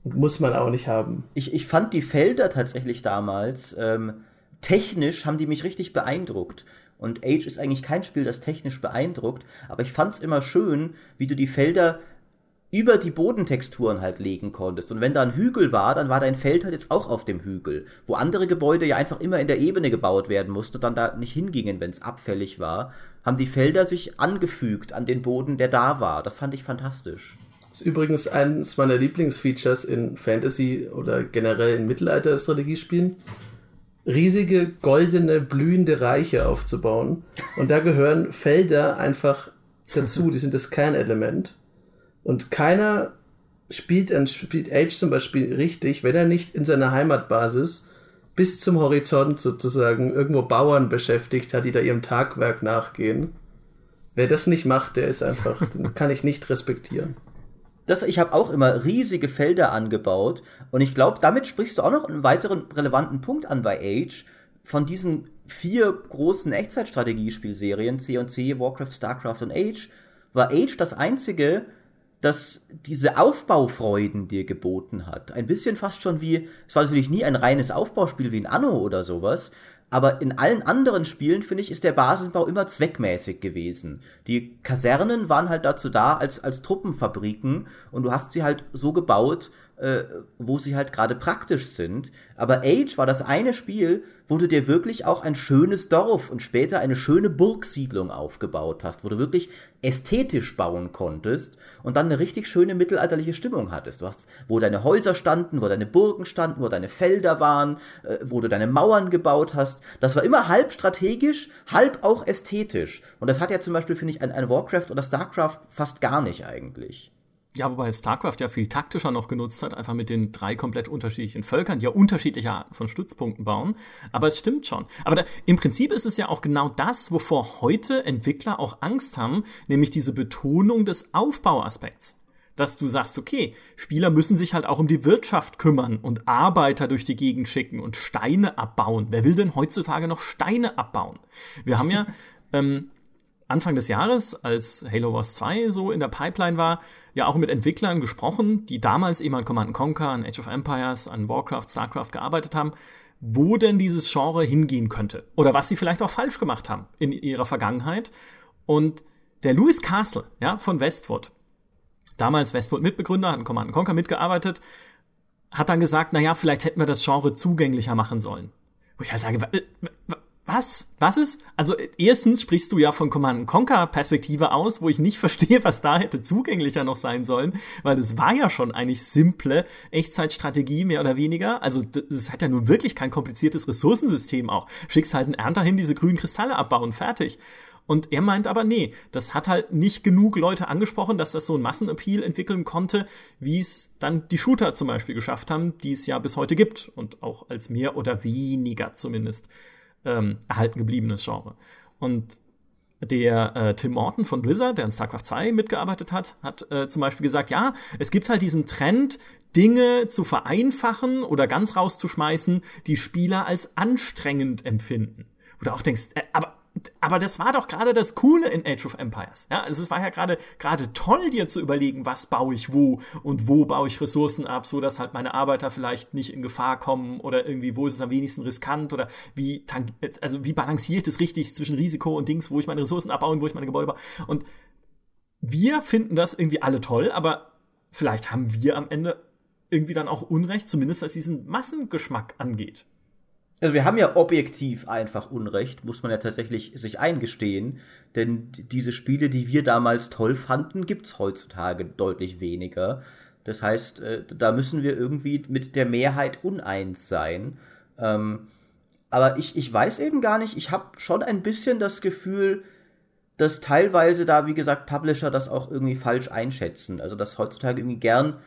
Muss man auch nicht haben. Ich, ich fand die Felder tatsächlich damals, ähm, technisch haben die mich richtig beeindruckt. Und Age ist eigentlich kein Spiel, das technisch beeindruckt, aber ich fand es immer schön, wie du die Felder über die Bodentexturen halt legen konntest. Und wenn da ein Hügel war, dann war dein Feld halt jetzt auch auf dem Hügel. Wo andere Gebäude ja einfach immer in der Ebene gebaut werden mussten und dann da nicht hingingen, wenn es abfällig war, haben die Felder sich angefügt an den Boden, der da war. Das fand ich fantastisch. Das ist übrigens eines meiner Lieblingsfeatures in Fantasy oder generell in Mittelalter-Strategiespielen. Riesige, goldene, blühende Reiche aufzubauen. Und da gehören Felder einfach dazu, die sind das Kernelement. Und keiner spielt, spielt Age zum Beispiel richtig, wenn er nicht in seiner Heimatbasis bis zum Horizont sozusagen irgendwo Bauern beschäftigt hat, die da ihrem Tagwerk nachgehen. Wer das nicht macht, der ist einfach, den kann ich nicht respektieren. Das, ich habe auch immer riesige Felder angebaut und ich glaube, damit sprichst du auch noch einen weiteren relevanten Punkt an bei Age. Von diesen vier großen Echtzeitstrategiespielserien, C&C, Warcraft, Starcraft und Age, war Age das einzige, das diese Aufbaufreuden dir geboten hat. Ein bisschen fast schon wie, es war natürlich nie ein reines Aufbauspiel wie ein Anno oder sowas, aber in allen anderen Spielen, finde ich, ist der Basisbau immer zweckmäßig gewesen. Die Kasernen waren halt dazu da als, als Truppenfabriken und du hast sie halt so gebaut, äh, wo sie halt gerade praktisch sind. Aber Age war das eine Spiel, wo du dir wirklich auch ein schönes Dorf und später eine schöne Burgsiedlung aufgebaut hast, wo du wirklich ästhetisch bauen konntest und dann eine richtig schöne mittelalterliche Stimmung hattest. Du hast, wo deine Häuser standen, wo deine Burgen standen, wo deine Felder waren, äh, wo du deine Mauern gebaut hast. Das war immer halb strategisch, halb auch ästhetisch. Und das hat ja zum Beispiel, finde ich, ein, ein Warcraft oder Starcraft fast gar nicht eigentlich. Ja, wobei StarCraft ja viel taktischer noch genutzt hat, einfach mit den drei komplett unterschiedlichen Völkern, die ja unterschiedliche Arten von Stützpunkten bauen. Aber es stimmt schon. Aber da, im Prinzip ist es ja auch genau das, wovor heute Entwickler auch Angst haben, nämlich diese Betonung des Aufbauaspekts. Dass du sagst, okay, Spieler müssen sich halt auch um die Wirtschaft kümmern und Arbeiter durch die Gegend schicken und Steine abbauen. Wer will denn heutzutage noch Steine abbauen? Wir haben ja ähm, Anfang des Jahres, als Halo Wars 2 so in der Pipeline war, ja auch mit Entwicklern gesprochen, die damals eben an Command Conquer, an Age of Empires, an Warcraft, Starcraft gearbeitet haben, wo denn dieses Genre hingehen könnte. Oder was sie vielleicht auch falsch gemacht haben in ihrer Vergangenheit. Und der Louis Castle, ja, von Westwood, damals Westwood-Mitbegründer, hat an Command Conquer mitgearbeitet, hat dann gesagt, na ja, vielleicht hätten wir das Genre zugänglicher machen sollen. Wo ich halt sage, was? Was ist? Also erstens sprichst du ja von Command Conquer Perspektive aus, wo ich nicht verstehe, was da hätte zugänglicher noch sein sollen, weil das war ja schon eigentlich simple Echtzeitstrategie mehr oder weniger. Also das hat ja nun wirklich kein kompliziertes Ressourcensystem auch. Schickst halt einen Ernter hin, diese grünen Kristalle abbauen, fertig. Und er meint aber, nee, das hat halt nicht genug Leute angesprochen, dass das so ein Massenappeal entwickeln konnte, wie es dann die Shooter zum Beispiel geschafft haben, die es ja bis heute gibt und auch als mehr oder weniger zumindest ähm, erhalten gebliebenes Genre. Und der äh, Tim Morton von Blizzard, der an StarCraft 2 mitgearbeitet hat, hat äh, zum Beispiel gesagt, ja, es gibt halt diesen Trend, Dinge zu vereinfachen oder ganz rauszuschmeißen, die Spieler als anstrengend empfinden. Du auch denkst, äh, aber aber das war doch gerade das Coole in Age of Empires. Ja, also es war ja gerade gerade toll, dir zu überlegen, was baue ich wo und wo baue ich Ressourcen ab, so dass halt meine Arbeiter vielleicht nicht in Gefahr kommen oder irgendwie wo ist es am wenigsten riskant oder wie also wie balanciere ich das richtig zwischen Risiko und Dings, wo ich meine Ressourcen abbaue und wo ich meine Gebäude baue. Und wir finden das irgendwie alle toll, aber vielleicht haben wir am Ende irgendwie dann auch Unrecht, zumindest was diesen Massengeschmack angeht. Also wir haben ja objektiv einfach Unrecht, muss man ja tatsächlich sich eingestehen. Denn diese Spiele, die wir damals toll fanden, gibt's heutzutage deutlich weniger. Das heißt, äh, da müssen wir irgendwie mit der Mehrheit uneins sein. Ähm, aber ich, ich weiß eben gar nicht, ich habe schon ein bisschen das Gefühl, dass teilweise da, wie gesagt, Publisher das auch irgendwie falsch einschätzen. Also dass heutzutage irgendwie gern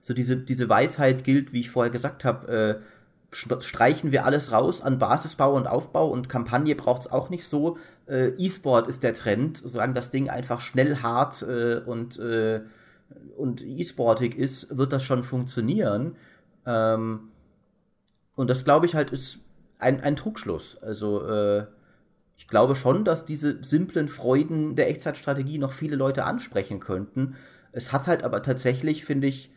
so diese, diese Weisheit gilt, wie ich vorher gesagt habe, äh, streichen wir alles raus an Basisbau und Aufbau und Kampagne braucht es auch nicht so. Äh, E-Sport ist der Trend, solange das Ding einfach schnell, hart äh, und, äh, und E-Sportig ist, wird das schon funktionieren. Ähm, und das glaube ich halt ist ein, ein Trugschluss. Also äh, ich glaube schon, dass diese simplen Freuden der Echtzeitstrategie noch viele Leute ansprechen könnten. Es hat halt aber tatsächlich, finde ich,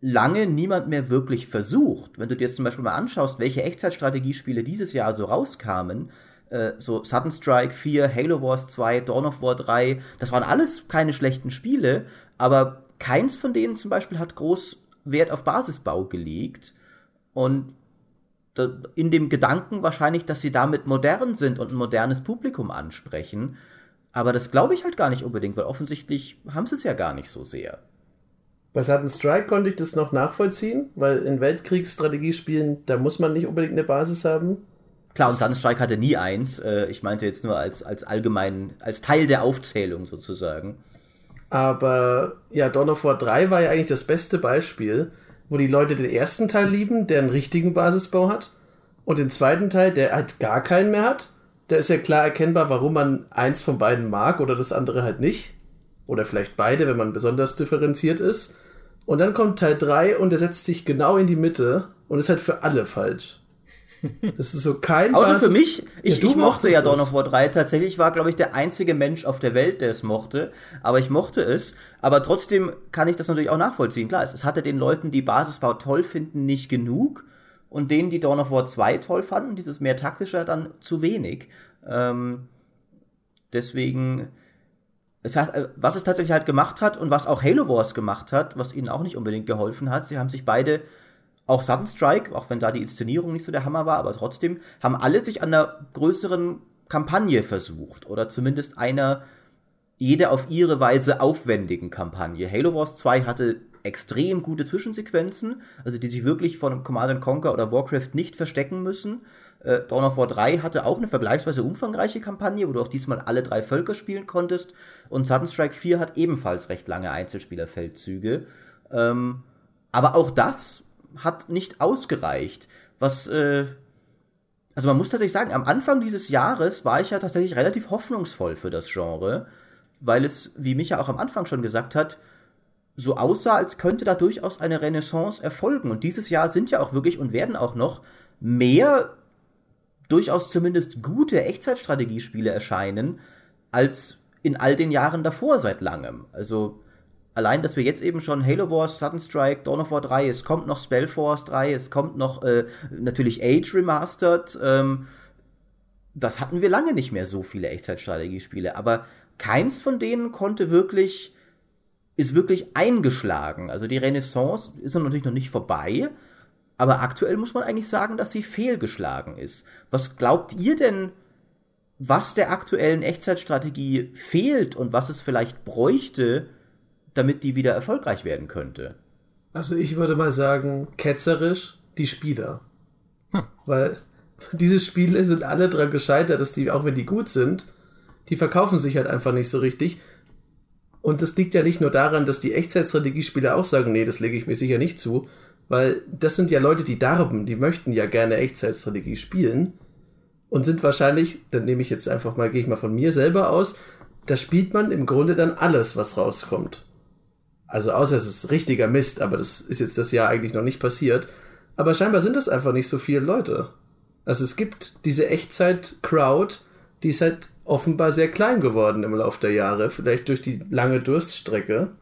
lange niemand mehr wirklich versucht. Wenn du dir jetzt zum Beispiel mal anschaust, welche Echtzeitstrategiespiele dieses Jahr so rauskamen, äh, so Sudden Strike 4, Halo Wars 2, Dawn of War 3, das waren alles keine schlechten Spiele, aber keins von denen zum Beispiel hat groß Wert auf Basisbau gelegt und in dem Gedanken wahrscheinlich, dass sie damit modern sind und ein modernes Publikum ansprechen. Aber das glaube ich halt gar nicht unbedingt, weil offensichtlich haben sie es ja gar nicht so sehr. Bei Sudden Strike konnte ich das noch nachvollziehen, weil in Weltkriegsstrategiespielen, da muss man nicht unbedingt eine Basis haben. Klar, und Sudden Strike hatte nie eins. Äh, ich meinte jetzt nur als, als allgemein, als Teil der Aufzählung sozusagen. Aber ja, Dawn of War 3 war ja eigentlich das beste Beispiel, wo die Leute den ersten Teil lieben, der einen richtigen Basisbau hat, Und den zweiten Teil, der halt gar keinen mehr hat, da ist ja klar erkennbar, warum man eins von beiden mag oder das andere halt nicht. Oder vielleicht beide, wenn man besonders differenziert ist. Und dann kommt Teil 3 und der setzt sich genau in die Mitte und ist halt für alle falsch. Das ist so kein Außer Basis. für mich, ich, ja, ich mochte ja Dawn of War 3. Tatsächlich war, glaube ich, der einzige Mensch auf der Welt, der es mochte. Aber ich mochte es. Aber trotzdem kann ich das natürlich auch nachvollziehen. Klar, es, es hatte den Leuten, die Basisbau toll finden, nicht genug und denen, die Dawn of War 2 toll fanden, dieses mehr taktische, dann zu wenig. Ähm, deswegen, es hat, äh, was es tatsächlich halt gemacht hat und was auch Halo Wars gemacht hat, was ihnen auch nicht unbedingt geholfen hat, sie haben sich beide, auch Sudden Strike, auch wenn da die Inszenierung nicht so der Hammer war, aber trotzdem, haben alle sich an einer größeren Kampagne versucht oder zumindest einer jede auf ihre Weise aufwendigen Kampagne. Halo Wars 2 hatte extrem gute Zwischensequenzen, also die sich wirklich von Command Conquer oder Warcraft nicht verstecken müssen. Äh, Dawn of War 3 hatte auch eine vergleichsweise umfangreiche Kampagne, wo du auch diesmal alle drei Völker spielen konntest. Und Sudden Strike 4 hat ebenfalls recht lange Einzelspielerfeldzüge. Ähm, aber auch das hat nicht ausgereicht. Was, äh, also man muss tatsächlich sagen, am Anfang dieses Jahres war ich ja tatsächlich relativ hoffnungsvoll für das Genre, weil es, wie Micha auch am Anfang schon gesagt hat, so aussah, als könnte da durchaus eine Renaissance erfolgen. Und dieses Jahr sind ja auch wirklich und werden auch noch mehr durchaus zumindest gute Echtzeitstrategiespiele erscheinen, als in all den Jahren davor seit langem. Also allein, dass wir jetzt eben schon Halo Wars, Sudden Strike, Dawn of War 3, es kommt noch Spellforce 3, es kommt noch äh, natürlich Age Remastered, ähm, das hatten wir lange nicht mehr so viele Echtzeitstrategiespiele, aber keins von denen konnte wirklich ist wirklich eingeschlagen. Also die Renaissance ist natürlich noch nicht vorbei, aber aktuell muss man eigentlich sagen, dass sie fehlgeschlagen ist. Was glaubt ihr denn, was der aktuellen Echtzeitstrategie fehlt und was es vielleicht bräuchte, damit die wieder erfolgreich werden könnte? Also ich würde mal sagen, ketzerisch die Spieler. Hm. Weil diese Spiele sind alle daran gescheitert, dass die, auch wenn die gut sind, die verkaufen sich halt einfach nicht so richtig. Und das liegt ja nicht nur daran, dass die Echtzeitstrategiespieler auch sagen, nee, das lege ich mir sicher nicht zu, weil das sind ja Leute, die darben, die möchten ja gerne Echtzeitstrategie spielen und sind wahrscheinlich, dann nehme ich jetzt einfach mal, gehe ich mal von mir selber aus, da spielt man im Grunde dann alles, was rauskommt. Also außer es ist richtiger Mist, aber das ist jetzt das Jahr eigentlich noch nicht passiert. Aber scheinbar sind das einfach nicht so viele Leute. Also es gibt diese Echtzeit-Crowd, die ist halt offenbar sehr klein geworden im Laufe der Jahre, vielleicht durch die lange Durststrecke.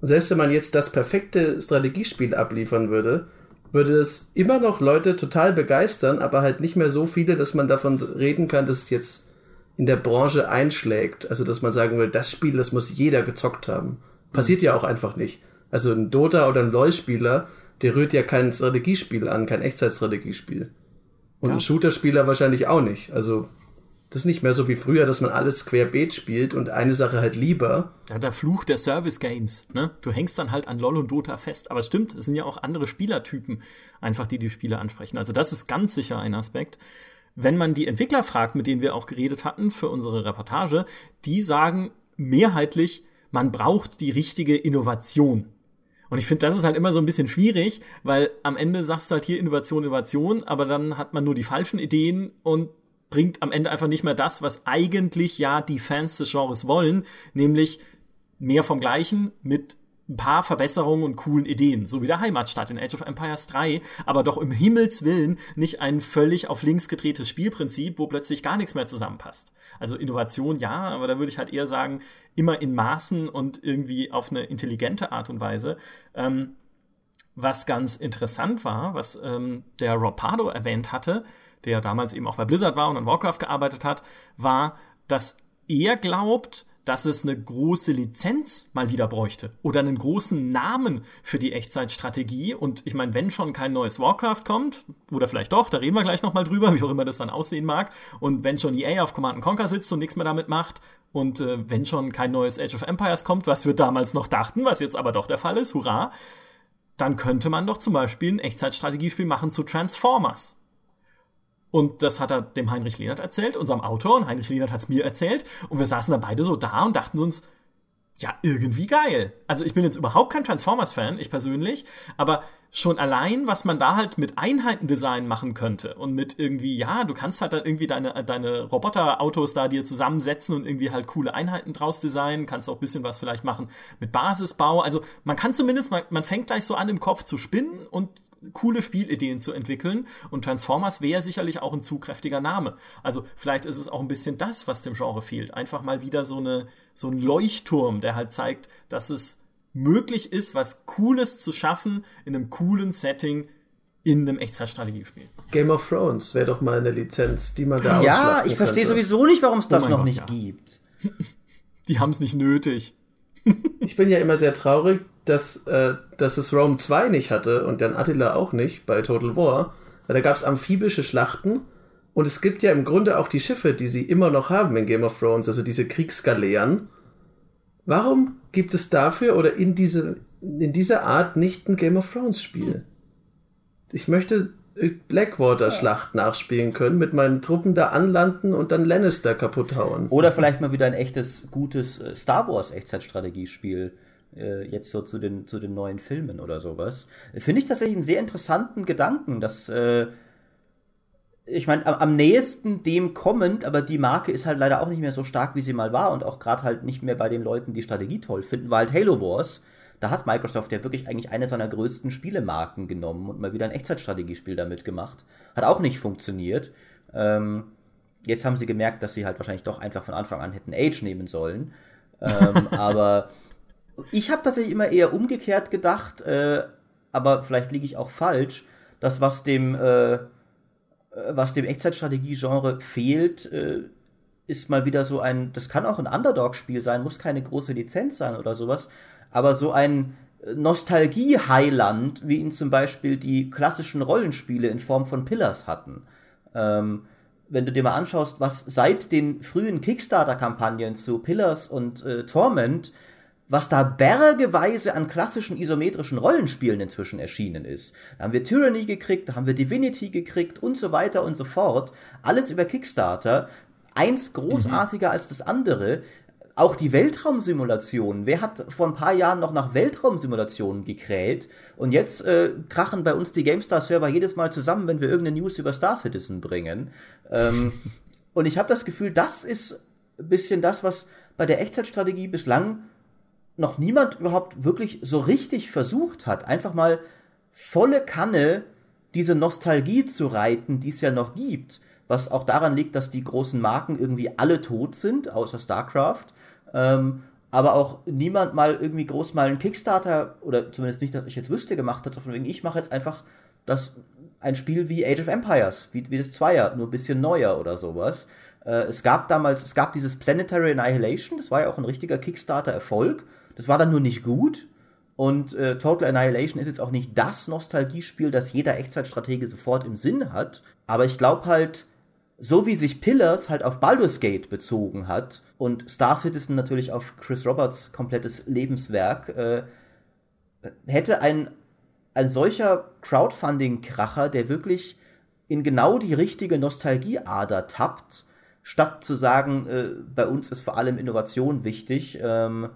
Selbst wenn man jetzt das perfekte Strategiespiel abliefern würde, würde es immer noch Leute total begeistern, aber halt nicht mehr so viele, dass man davon reden kann, dass es jetzt in der Branche einschlägt. Also, dass man sagen will, das Spiel, das muss jeder gezockt haben. Passiert ja auch einfach nicht. Also, ein Dota oder ein LoL-Spieler, der rührt ja kein Strategiespiel an, kein Echtzeitstrategiespiel. Und ja. ein Shooter-Spieler wahrscheinlich auch nicht. Also, das ist nicht mehr so wie früher, dass man alles querbeet spielt und eine Sache halt lieber. Ja, der Fluch der Service Games. Ne? Du hängst dann halt an LOL und Dota fest. Aber es stimmt, es sind ja auch andere Spielertypen, einfach die die Spiele ansprechen. Also das ist ganz sicher ein Aspekt. Wenn man die Entwickler fragt, mit denen wir auch geredet hatten für unsere Reportage, die sagen mehrheitlich, man braucht die richtige Innovation. Und ich finde, das ist halt immer so ein bisschen schwierig, weil am Ende sagst du halt hier Innovation, Innovation, aber dann hat man nur die falschen Ideen und bringt am Ende einfach nicht mehr das, was eigentlich ja die Fans des Genres wollen, nämlich mehr vom Gleichen mit ein paar Verbesserungen und coolen Ideen, so wie der Heimatstadt in Age of Empires 3, aber doch im Himmels Willen nicht ein völlig auf links gedrehtes Spielprinzip, wo plötzlich gar nichts mehr zusammenpasst. Also Innovation ja, aber da würde ich halt eher sagen, immer in Maßen und irgendwie auf eine intelligente Art und Weise. Ähm, was ganz interessant war, was ähm, der Rob Pardo erwähnt hatte, der damals eben auch bei Blizzard war und an Warcraft gearbeitet hat, war, dass er glaubt, dass es eine große Lizenz mal wieder bräuchte oder einen großen Namen für die Echtzeitstrategie. Und ich meine, wenn schon kein neues Warcraft kommt, oder vielleicht doch, da reden wir gleich nochmal drüber, wie auch immer das dann aussehen mag. Und wenn schon EA auf Command Conquer sitzt und nichts mehr damit macht, und äh, wenn schon kein neues Age of Empires kommt, was wir damals noch dachten, was jetzt aber doch der Fall ist, hurra, dann könnte man doch zum Beispiel ein Echtzeitstrategiespiel machen zu Transformers und das hat er dem Heinrich Lehnert erzählt, unserem Autor, und Heinrich Lehnert hat es mir erzählt. Und wir saßen dann beide so da und dachten uns, ja, irgendwie geil. Also ich bin jetzt überhaupt kein Transformers-Fan, ich persönlich, aber schon allein, was man da halt mit Einheitendesign machen könnte und mit irgendwie, ja, du kannst halt dann irgendwie deine, deine Roboterautos da dir zusammensetzen und irgendwie halt coole Einheiten draus designen, kannst auch ein bisschen was vielleicht machen mit Basisbau. Also man kann zumindest, man, man fängt gleich so an im Kopf zu spinnen und coole Spielideen zu entwickeln. Und Transformers wäre sicherlich auch ein zugkräftiger Name. Also vielleicht ist es auch ein bisschen das, was dem Genre fehlt. Einfach mal wieder so, eine, so ein Leuchtturm, der halt zeigt, dass es möglich ist, was Cooles zu schaffen in einem coolen Setting in einem Echtzeitstrategiespiel. Game of Thrones wäre doch mal eine Lizenz, die man da Ja, ich verstehe sowieso nicht, warum es das oh noch Gott, nicht ja. gibt. Die haben es nicht nötig. ich bin ja immer sehr traurig, dass, äh, dass es Rome 2 nicht hatte und dann Attila auch nicht bei Total War. Weil da gab es amphibische Schlachten und es gibt ja im Grunde auch die Schiffe, die sie immer noch haben in Game of Thrones, also diese Kriegsgaleeren. Warum gibt es dafür oder in, diese, in dieser Art nicht ein Game of Thrones Spiel? Ich möchte Blackwater-Schlacht nachspielen können, mit meinen Truppen da anlanden und dann Lannister kaputt hauen. Oder vielleicht mal wieder ein echtes, gutes äh, Star Wars Echtzeitstrategiespiel jetzt so zu den, zu den neuen Filmen oder sowas. Finde ich tatsächlich einen sehr interessanten Gedanken, dass äh, ich meine, am, am, nächsten dem kommend, aber die Marke ist halt leider auch nicht mehr so stark, wie sie mal war und auch gerade halt nicht mehr bei den Leuten, die Strategie toll finden, war halt Halo Wars. Da hat Microsoft ja wirklich eigentlich eine seiner größten Spielemarken genommen und mal wieder ein Echtzeitstrategiespiel damit gemacht. Hat auch nicht funktioniert. Ähm, jetzt haben sie gemerkt, dass sie halt wahrscheinlich doch einfach von Anfang an hätten Age nehmen sollen. Ähm, aber ich habe tatsächlich immer eher umgekehrt gedacht, äh, aber vielleicht liege ich auch falsch, dass was dem, äh, was dem Echtzeitstrategie-Genre fehlt, äh, ist mal wieder so ein, das kann auch ein Underdog-Spiel sein, muss keine große Lizenz sein oder sowas, aber so ein Nostalgie-Highland, wie ihn zum Beispiel die klassischen Rollenspiele in Form von Pillars hatten. Ähm, wenn du dir mal anschaust, was seit den frühen Kickstarter-Kampagnen zu Pillars und äh, Torment was da bergeweise an klassischen isometrischen Rollenspielen inzwischen erschienen ist. Da haben wir Tyranny gekriegt, da haben wir Divinity gekriegt und so weiter und so fort. Alles über Kickstarter. Eins großartiger mhm. als das andere. Auch die Weltraumsimulationen. Wer hat vor ein paar Jahren noch nach Weltraumsimulationen gekräht? Und jetzt äh, krachen bei uns die GameStar-Server jedes Mal zusammen, wenn wir irgendeine News über Star Citizen bringen. Ähm, und ich habe das Gefühl, das ist ein bisschen das, was bei der Echtzeitstrategie bislang noch niemand überhaupt wirklich so richtig versucht hat, einfach mal volle Kanne diese Nostalgie zu reiten, die es ja noch gibt. Was auch daran liegt, dass die großen Marken irgendwie alle tot sind, außer StarCraft. Ähm, aber auch niemand mal irgendwie groß mal einen Kickstarter, oder zumindest nicht, dass ich jetzt wüsste, gemacht hat, so von wegen, ich mache jetzt einfach das, ein Spiel wie Age of Empires, wie, wie das Zweier, nur ein bisschen neuer oder sowas. Äh, es gab damals, es gab dieses Planetary Annihilation, das war ja auch ein richtiger Kickstarter-Erfolg. Das war dann nur nicht gut. Und äh, Total Annihilation ist jetzt auch nicht das Nostalgiespiel, das jeder Echtzeitstratege sofort im Sinn hat. Aber ich glaube halt, so wie sich Pillars halt auf Baldur's Gate bezogen hat und Star Citizen natürlich auf Chris Roberts komplettes Lebenswerk, äh, hätte ein, ein solcher Crowdfunding-Kracher, der wirklich in genau die richtige Nostalgieader tappt, statt zu sagen, äh, bei uns ist vor allem Innovation wichtig, ähm,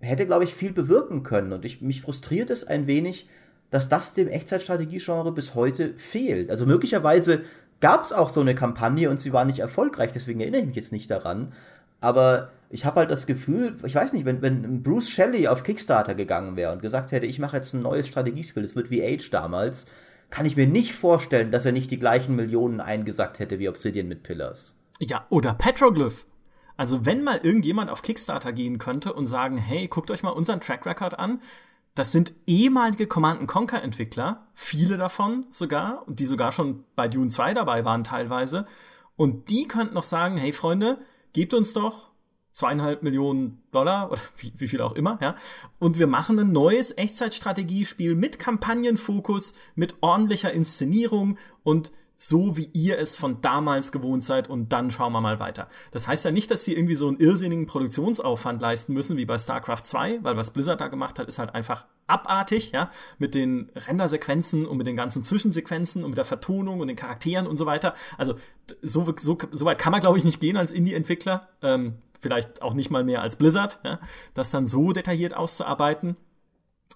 hätte, glaube ich, viel bewirken können. Und ich, mich frustriert es ein wenig, dass das dem Echtzeitstrategie-Genre bis heute fehlt. Also möglicherweise gab es auch so eine Kampagne und sie war nicht erfolgreich, deswegen erinnere ich mich jetzt nicht daran. Aber ich habe halt das Gefühl, ich weiß nicht, wenn, wenn Bruce Shelley auf Kickstarter gegangen wäre und gesagt hätte, ich mache jetzt ein neues Strategiespiel, das wird wie Age damals, kann ich mir nicht vorstellen, dass er nicht die gleichen Millionen eingesackt hätte wie Obsidian mit Pillars. Ja, oder Petroglyph. Also wenn mal irgendjemand auf Kickstarter gehen könnte und sagen, hey, guckt euch mal unseren Track Record an, das sind ehemalige Command Conquer Entwickler, viele davon sogar, die sogar schon bei Dune 2 dabei waren teilweise. Und die könnten noch sagen, hey Freunde, gebt uns doch zweieinhalb Millionen Dollar oder wie, wie, viel auch immer, ja. Und wir machen ein neues Echtzeitstrategiespiel mit Kampagnenfokus, mit ordentlicher Inszenierung und so wie ihr es von damals gewohnt seid und dann schauen wir mal weiter. Das heißt ja nicht, dass sie irgendwie so einen irrsinnigen Produktionsaufwand leisten müssen wie bei StarCraft 2, weil was Blizzard da gemacht hat, ist halt einfach abartig, ja, mit den Rendersequenzen und mit den ganzen Zwischensequenzen und mit der Vertonung und den Charakteren und so weiter. Also so, so, so weit kann man, glaube ich, nicht gehen als Indie-Entwickler. Ähm, vielleicht auch nicht mal mehr als Blizzard, ja, das dann so detailliert auszuarbeiten.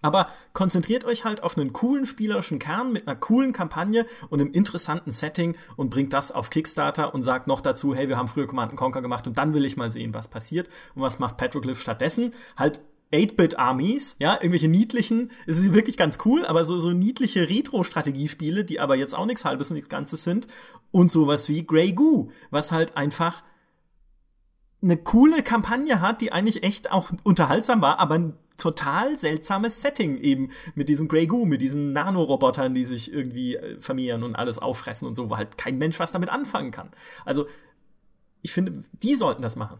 Aber konzentriert euch halt auf einen coolen spielerischen Kern mit einer coolen Kampagne und einem interessanten Setting und bringt das auf Kickstarter und sagt noch dazu, hey, wir haben früher Command Conquer gemacht und dann will ich mal sehen, was passiert. Und was macht Petroglyph stattdessen? Halt 8-Bit-Armies, ja, irgendwelche niedlichen, es ist wirklich ganz cool, aber so, so niedliche Retro-Strategiespiele, die aber jetzt auch nichts halbes und nichts Ganzes sind. Und sowas wie Grey Goo, was halt einfach eine coole Kampagne hat, die eigentlich echt auch unterhaltsam war, aber ein total seltsames Setting eben mit diesem Grey Goo, mit diesen Nanorobotern, die sich irgendwie äh, vermehren und alles auffressen und so, wo halt kein Mensch was damit anfangen kann. Also, ich finde, die sollten das machen.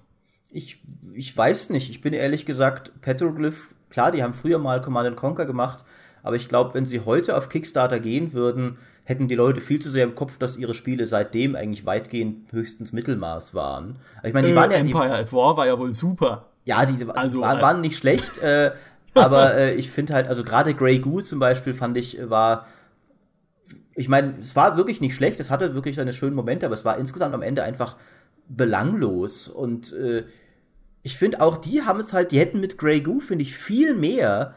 Ich, ich weiß nicht. Ich bin ehrlich gesagt, Petroglyph, klar, die haben früher mal Command Conquer gemacht, aber ich glaube, wenn sie heute auf Kickstarter gehen würden, hätten die Leute viel zu sehr im Kopf, dass ihre Spiele seitdem eigentlich weitgehend höchstens Mittelmaß waren. Also ich meine, die äh, waren ja Empire at War war ja wohl super. Ja, die also, waren, waren nicht schlecht, äh, aber äh, ich finde halt, also gerade Grey Goo zum Beispiel fand ich, war ich meine, es war wirklich nicht schlecht, es hatte wirklich seine schönen Momente, aber es war insgesamt am Ende einfach belanglos und äh, ich finde auch, die haben es halt, die hätten mit Grey Goo, finde ich, viel mehr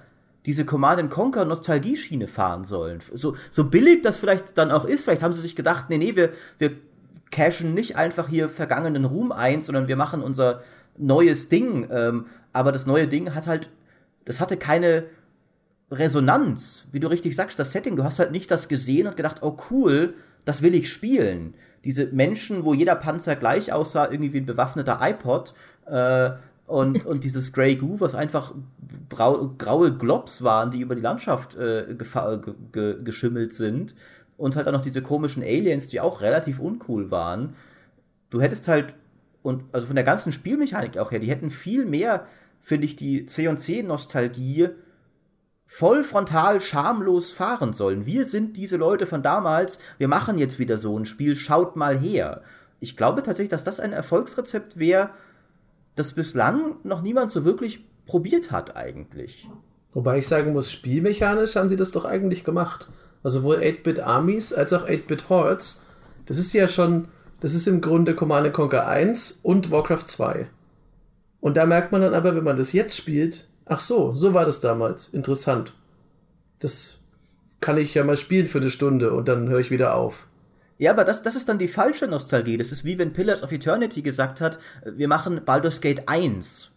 diese Command Conquer Nostalgie-Schiene fahren sollen. So, so billig das vielleicht dann auch ist, vielleicht haben sie sich gedacht, nee, nee, wir, wir cashen nicht einfach hier vergangenen Ruhm ein, sondern wir machen unser neues Ding. Ähm, aber das neue Ding hat halt, das hatte keine Resonanz, wie du richtig sagst, das Setting. Du hast halt nicht das gesehen und gedacht, oh cool, das will ich spielen. Diese Menschen, wo jeder Panzer gleich aussah, irgendwie wie ein bewaffneter iPod, äh, und, und dieses Grey Goo, was einfach brau, graue Globs waren, die über die Landschaft äh, ge geschimmelt sind. Und halt auch noch diese komischen Aliens, die auch relativ uncool waren. Du hättest halt, und also von der ganzen Spielmechanik auch her, die hätten viel mehr, finde ich, die C&C-Nostalgie voll frontal schamlos fahren sollen. Wir sind diese Leute von damals, wir machen jetzt wieder so ein Spiel, schaut mal her. Ich glaube tatsächlich, dass das ein Erfolgsrezept wäre, das bislang noch niemand so wirklich probiert hat eigentlich. Wobei ich sagen muss, spielmechanisch haben sie das doch eigentlich gemacht. Also sowohl 8-Bit Armies als auch 8-Bit Hordes, das ist ja schon, das ist im Grunde Command Conquer 1 und Warcraft 2. Und da merkt man dann aber, wenn man das jetzt spielt, ach so, so war das damals. Interessant. Das kann ich ja mal spielen für eine Stunde und dann höre ich wieder auf. Ja, aber das, das ist dann die falsche Nostalgie. Das ist wie wenn Pillars of Eternity gesagt hat, wir machen Baldur's Gate 1.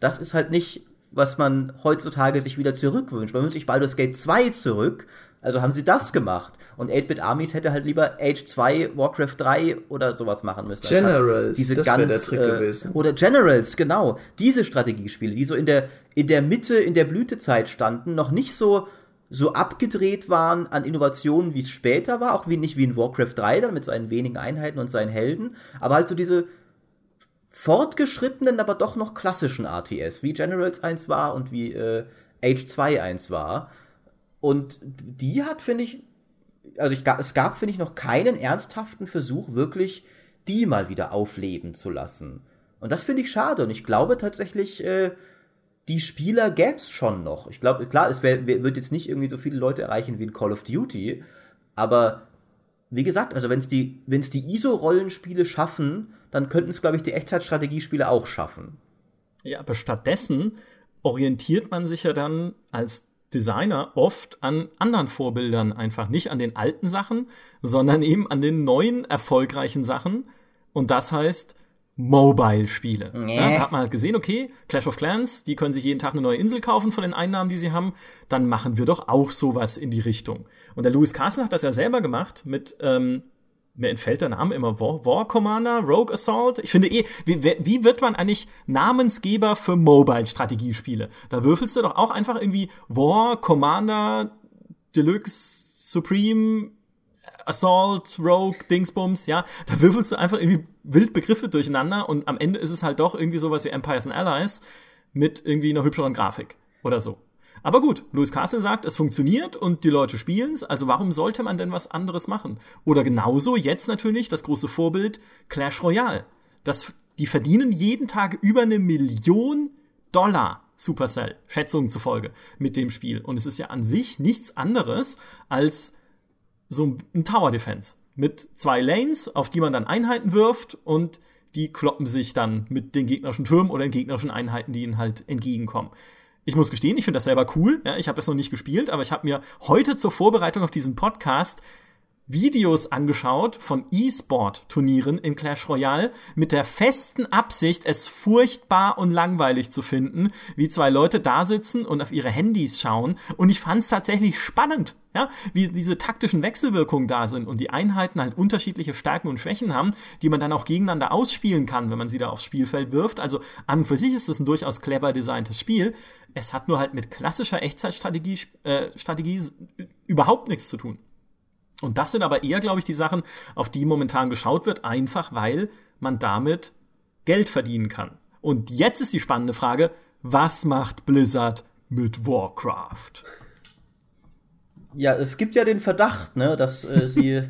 Das ist halt nicht, was man heutzutage sich wieder zurückwünscht. Man wünscht sich Baldur's Gate 2 zurück. Also haben sie das gemacht. Und 8-Bit Armies hätte halt lieber Age 2, Warcraft 3 oder sowas machen müssen. Generals, diese das ganz, der Trick äh, gewesen. Oder Generals, genau. Diese Strategiespiele, die so in der, in der Mitte, in der Blütezeit standen, noch nicht so so abgedreht waren an Innovationen, wie es später war, auch wie nicht wie in Warcraft 3 dann mit seinen wenigen Einheiten und seinen Helden, aber halt so diese fortgeschrittenen, aber doch noch klassischen RTS, wie Generals 1 war und wie äh, Age 2 1 war. Und die hat, finde ich, also ich, es gab, finde ich, noch keinen ernsthaften Versuch, wirklich die mal wieder aufleben zu lassen. Und das finde ich schade. Und ich glaube tatsächlich, äh, die Spieler gäb's schon noch. Ich glaube, klar, es wär, wird jetzt nicht irgendwie so viele Leute erreichen wie in Call of Duty, aber wie gesagt, also wenn es die, die ISO-Rollenspiele schaffen, dann könnten es, glaube ich, die Echtzeitstrategiespiele auch schaffen. Ja, aber stattdessen orientiert man sich ja dann als Designer oft an anderen Vorbildern einfach. Nicht an den alten Sachen, sondern eben an den neuen erfolgreichen Sachen. Und das heißt, Mobile-Spiele. Nee. Ja, da hat man halt gesehen, okay, Clash of Clans, die können sich jeden Tag eine neue Insel kaufen von den Einnahmen, die sie haben. Dann machen wir doch auch sowas in die Richtung. Und der Louis Castle hat das ja selber gemacht mit, ähm, mir entfällt der Name immer, War, War Commander, Rogue Assault. Ich finde eh, wie, wie wird man eigentlich Namensgeber für Mobile-Strategiespiele? Da würfelst du doch auch einfach irgendwie War Commander Deluxe Supreme Assault, Rogue, Dingsbums, ja, da würfelst du einfach irgendwie wild Begriffe durcheinander und am Ende ist es halt doch irgendwie sowas wie Empires and Allies mit irgendwie einer hübscheren Grafik oder so. Aber gut, Louis Castle sagt, es funktioniert und die Leute spielen es, also warum sollte man denn was anderes machen? Oder genauso jetzt natürlich das große Vorbild Clash Royale. Das, die verdienen jeden Tag über eine Million Dollar Supercell, Schätzungen zufolge, mit dem Spiel. Und es ist ja an sich nichts anderes als so ein Tower Defense mit zwei Lanes, auf die man dann Einheiten wirft und die kloppen sich dann mit den gegnerischen Türmen oder den gegnerischen Einheiten, die ihnen halt entgegenkommen. Ich muss gestehen, ich finde das selber cool. Ja, ich habe das noch nicht gespielt, aber ich habe mir heute zur Vorbereitung auf diesen Podcast Videos angeschaut von E-Sport-Turnieren in Clash Royale mit der festen Absicht, es furchtbar und langweilig zu finden, wie zwei Leute da sitzen und auf ihre Handys schauen. Und ich fand es tatsächlich spannend, ja, wie diese taktischen Wechselwirkungen da sind und die Einheiten halt unterschiedliche Stärken und Schwächen haben, die man dann auch gegeneinander ausspielen kann, wenn man sie da aufs Spielfeld wirft. Also an und für sich ist es ein durchaus clever designtes Spiel. Es hat nur halt mit klassischer Echtzeitstrategie äh, Strategie überhaupt nichts zu tun. Und das sind aber eher, glaube ich, die Sachen, auf die momentan geschaut wird, einfach weil man damit Geld verdienen kann. Und jetzt ist die spannende Frage, was macht Blizzard mit Warcraft? Ja, es gibt ja den Verdacht, ne, dass äh, sie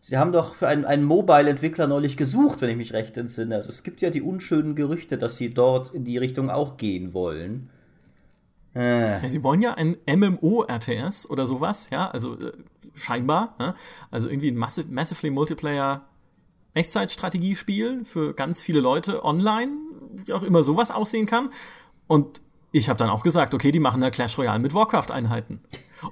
Sie haben doch für einen, einen Mobile-Entwickler neulich gesucht, wenn ich mich recht entsinne. Also es gibt ja die unschönen Gerüchte, dass sie dort in die Richtung auch gehen wollen. Äh. Ja, sie wollen ja ein MMO-RTS oder sowas, ja, also äh, scheinbar. Ja? Also irgendwie ein Massive, Massively Multiplayer Echtzeitstrategiespiel für ganz viele Leute online, wie auch immer sowas aussehen kann. Und ich habe dann auch gesagt, okay, die machen da Clash Royale mit Warcraft-Einheiten.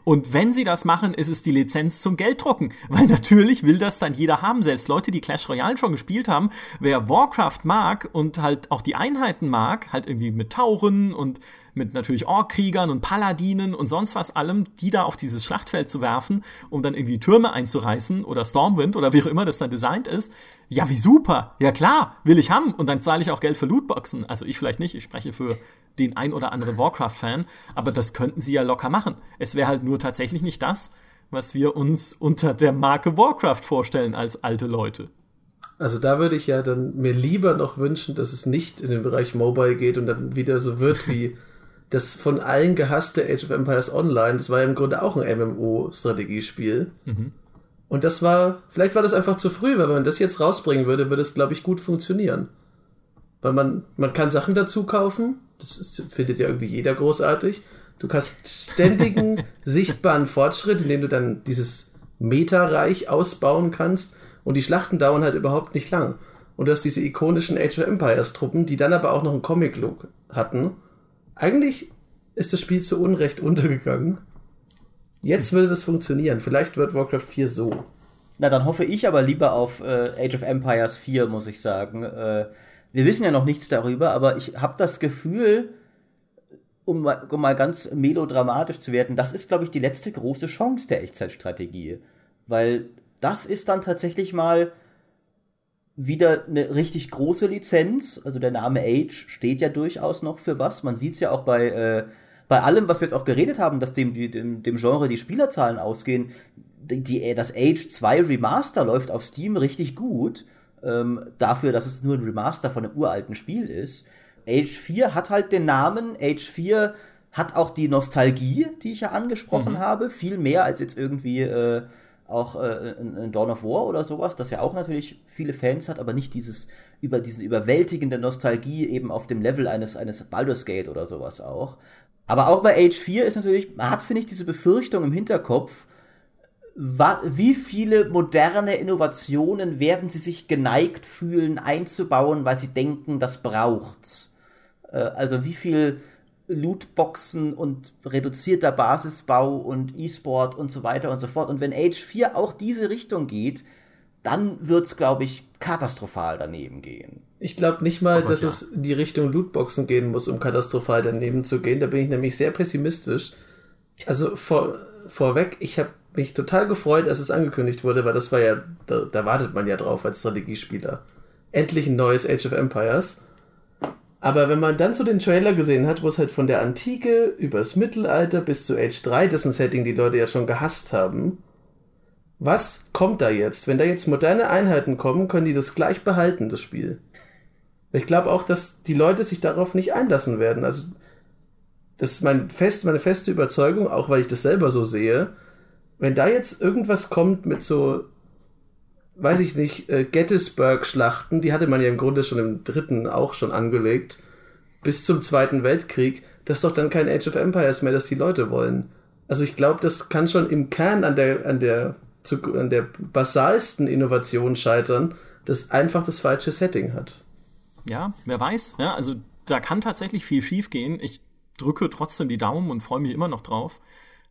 Und wenn sie das machen, ist es die Lizenz zum Gelddrucken. Weil natürlich will das dann jeder haben. Selbst Leute, die Clash Royale schon gespielt haben, wer Warcraft mag und halt auch die Einheiten mag, halt irgendwie mit Tauren und mit natürlich Orkkriegern und Paladinen und sonst was allem, die da auf dieses Schlachtfeld zu werfen, um dann irgendwie Türme einzureißen oder Stormwind oder wie auch immer das dann designt ist. Ja, wie super. Ja klar, will ich haben. Und dann zahle ich auch Geld für Lootboxen. Also ich vielleicht nicht, ich spreche für den ein oder anderen Warcraft-Fan, aber das könnten sie ja locker machen. Es wäre halt nur tatsächlich nicht das, was wir uns unter der Marke Warcraft vorstellen als alte Leute. Also da würde ich ja dann mir lieber noch wünschen, dass es nicht in den Bereich Mobile geht und dann wieder so wird wie das von allen gehasste Age of Empires Online, das war ja im Grunde auch ein MMO-Strategiespiel. Mhm. Und das war, vielleicht war das einfach zu früh, weil wenn man das jetzt rausbringen würde, würde es, glaube ich, gut funktionieren. Weil man, man kann Sachen dazu kaufen, das findet ja irgendwie jeder großartig. Du hast ständigen, sichtbaren Fortschritt, indem du dann dieses Meta-Reich ausbauen kannst. Und die Schlachten dauern halt überhaupt nicht lang. Und du hast diese ikonischen Age of Empires Truppen, die dann aber auch noch einen Comic-Look hatten eigentlich ist das Spiel zu Unrecht untergegangen. Jetzt würde das funktionieren. Vielleicht wird Warcraft 4 so. Na, dann hoffe ich aber lieber auf äh, Age of Empires 4, muss ich sagen. Äh, wir wissen ja noch nichts darüber, aber ich habe das Gefühl, um um mal ganz melodramatisch zu werden, das ist, glaube ich, die letzte große Chance der Echtzeitstrategie. Weil das ist dann tatsächlich mal wieder eine richtig große Lizenz. Also der Name Age steht ja durchaus noch für was. Man sieht es ja auch bei, äh, bei allem, was wir jetzt auch geredet haben, dass dem, dem, dem Genre die Spielerzahlen ausgehen. Die, die, das Age 2 Remaster läuft auf Steam richtig gut. Ähm, dafür, dass es nur ein Remaster von einem uralten Spiel ist. Age 4 hat halt den Namen. Age 4 hat auch die Nostalgie, die ich ja angesprochen mhm. habe. Viel mehr als jetzt irgendwie. Äh, auch äh, in, Dawn of War oder sowas, das ja auch natürlich viele Fans hat, aber nicht dieses über diesen überwältigende Nostalgie eben auf dem Level eines eines Baldur's Gate oder sowas auch. Aber auch bei Age 4 ist natürlich, man hat finde ich diese Befürchtung im Hinterkopf, wie viele moderne Innovationen werden sie sich geneigt fühlen einzubauen, weil sie denken, das braucht's. Äh, also wie viel Lootboxen und reduzierter Basisbau und E-Sport und so weiter und so fort. Und wenn Age 4 auch diese Richtung geht, dann wird es, glaube ich, katastrophal daneben gehen. Ich glaube nicht mal, oh dass ja. es in die Richtung Lootboxen gehen muss, um katastrophal daneben zu gehen. Da bin ich nämlich sehr pessimistisch. Also vor, vorweg, ich habe mich total gefreut, als es angekündigt wurde, weil das war ja, da, da wartet man ja drauf als Strategiespieler. Endlich ein neues Age of Empires. Aber wenn man dann so den Trailer gesehen hat, wo es halt von der Antike übers Mittelalter bis zu Age 3, dessen Setting die Leute ja schon gehasst haben, was kommt da jetzt? Wenn da jetzt moderne Einheiten kommen, können die das gleich behalten, das Spiel. Ich glaube auch, dass die Leute sich darauf nicht einlassen werden. Also, das ist mein fest, meine feste Überzeugung, auch weil ich das selber so sehe. Wenn da jetzt irgendwas kommt mit so weiß ich nicht, äh, Gettysburg-Schlachten, die hatte man ja im Grunde schon im dritten auch schon angelegt, bis zum Zweiten Weltkrieg, das ist doch dann kein Age of Empires mehr, das die Leute wollen. Also ich glaube, das kann schon im Kern an der, an der, zu, an der basalsten Innovation scheitern, das einfach das falsche Setting hat. Ja, wer weiß. Ja, also da kann tatsächlich viel schief gehen. Ich drücke trotzdem die Daumen und freue mich immer noch drauf,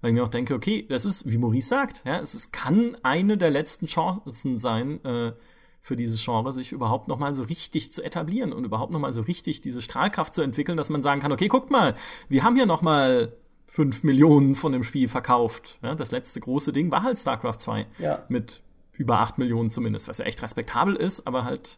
weil ich mir auch denke, okay, das ist, wie Maurice sagt, ja, es ist, kann eine der letzten Chancen sein, äh, für dieses Genre, sich überhaupt noch mal so richtig zu etablieren und überhaupt noch mal so richtig diese Strahlkraft zu entwickeln, dass man sagen kann, okay, guckt mal, wir haben hier noch mal fünf Millionen von dem Spiel verkauft. Ja, das letzte große Ding war halt StarCraft 2 Ja. mit über acht Millionen zumindest, was ja echt respektabel ist, aber halt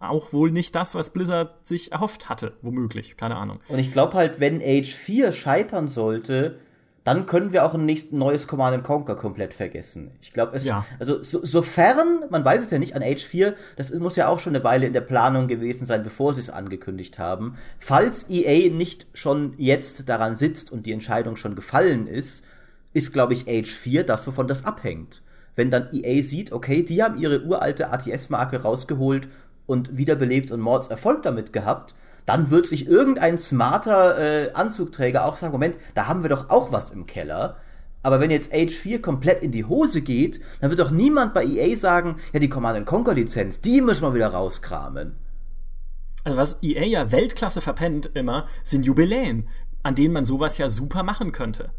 auch wohl nicht das, was Blizzard sich erhofft hatte, womöglich, keine Ahnung. Und ich glaube halt, wenn Age 4 scheitern sollte, dann können wir auch ein nächstes neues Command Conquer komplett vergessen. Ich glaube, es, Ja. also so, sofern, man weiß es ja nicht, an Age 4, das muss ja auch schon eine Weile in der Planung gewesen sein, bevor sie es angekündigt haben. Falls EA nicht schon jetzt daran sitzt und die Entscheidung schon gefallen ist, ist, glaube ich, Age 4 das, wovon das abhängt. Wenn dann EA sieht, okay, die haben ihre uralte ATS-Marke rausgeholt und wiederbelebt und Mords Erfolg damit gehabt, dann wird sich irgendein smarter äh, Anzugträger auch sagen, Moment, da haben wir doch auch was im Keller. Aber wenn jetzt Age 4 komplett in die Hose geht, dann wird doch niemand bei EA sagen, ja, die Command Conquer Lizenz, die müssen wir wieder rauskramen. Also was EA ja Weltklasse verpennt immer, sind Jubiläen, an denen man sowas ja super machen könnte.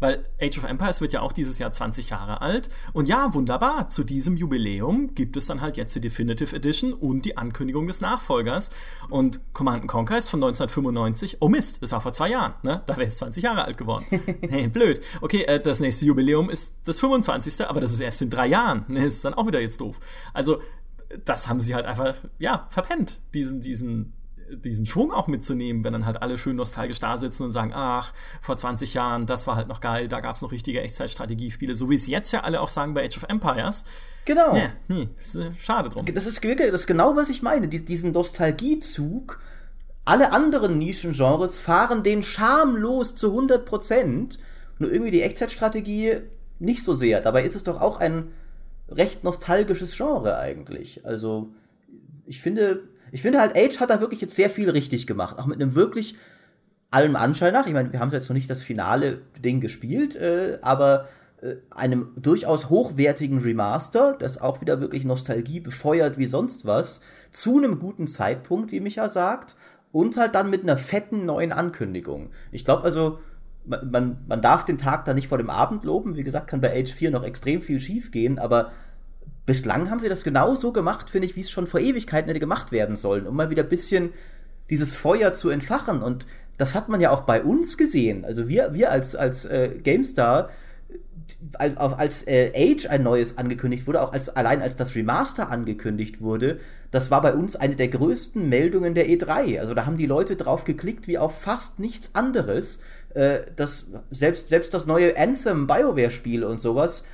Weil Age of Empires wird ja auch dieses Jahr 20 Jahre alt. Und ja, wunderbar, zu diesem Jubiläum gibt es dann halt jetzt die Definitive Edition und die Ankündigung des Nachfolgers. Und Command Conquer ist von 1995. Oh Mist, das war vor zwei Jahren, ne? Da wäre es 20 Jahre alt geworden. hey, blöd. Okay, äh, das nächste Jubiläum ist das 25. Aber das ist erst in drei Jahren. Ne, ist dann auch wieder jetzt doof. Also, das haben sie halt einfach, ja, verpennt, diesen, diesen, diesen Schwung auch mitzunehmen, wenn dann halt alle schön nostalgisch da sitzen und sagen, ach, vor 20 Jahren, das war halt noch geil, da gab's noch richtige Echtzeitstrategiespiele, so wie es jetzt ja alle auch sagen bei Age of Empires. Genau. Ja, nee, äh, schade drum. Das ist, wirklich- das ist genau, was ich meine. Dies, diesen Nostalgiezug. Alle anderen Nischengenres fahren den schamlos zu 100%. Nur irgendwie die Echtzeitstrategie nicht so sehr. Dabei ist es doch auch ein recht nostalgisches Genre eigentlich. Also, ich finde, ich finde halt, Age hat da wirklich jetzt sehr viel richtig gemacht. Auch mit einem wirklich allem Anschein nach. Ich meine, wir haben jetzt noch nicht das finale Ding gespielt, äh, aber äh, einem durchaus hochwertigen Remaster, das auch wieder wirklich Nostalgie befeuert wie sonst was, zu einem guten Zeitpunkt, wie Micha sagt, und halt dann mit einer fetten neuen Ankündigung. Ich glaube also, man, man, darf den Tag da nicht vor dem Abend loben. Wie gesagt, kann bei Age 4 noch extrem viel schief gehen, aber bislang haben sie das genau so gemacht, finde ich, wie es schon vor Ewigkeiten hätte gemacht werden sollen, um mal wieder ein bisschen dieses Feuer zu entfachen. Und das hat man ja auch bei uns gesehen. Also wir, wir als, als äh, GameStar, als, als äh, Age ein neues angekündigt wurde, auch als, allein als das Remaster angekündigt wurde, das war bei uns eine der größten Meldungen der E3. Also da haben die Leute drauf geklickt wie auf fast nichts anderes. Äh, das, selbst, selbst das neue Anthem BioWare-Spiel und sowas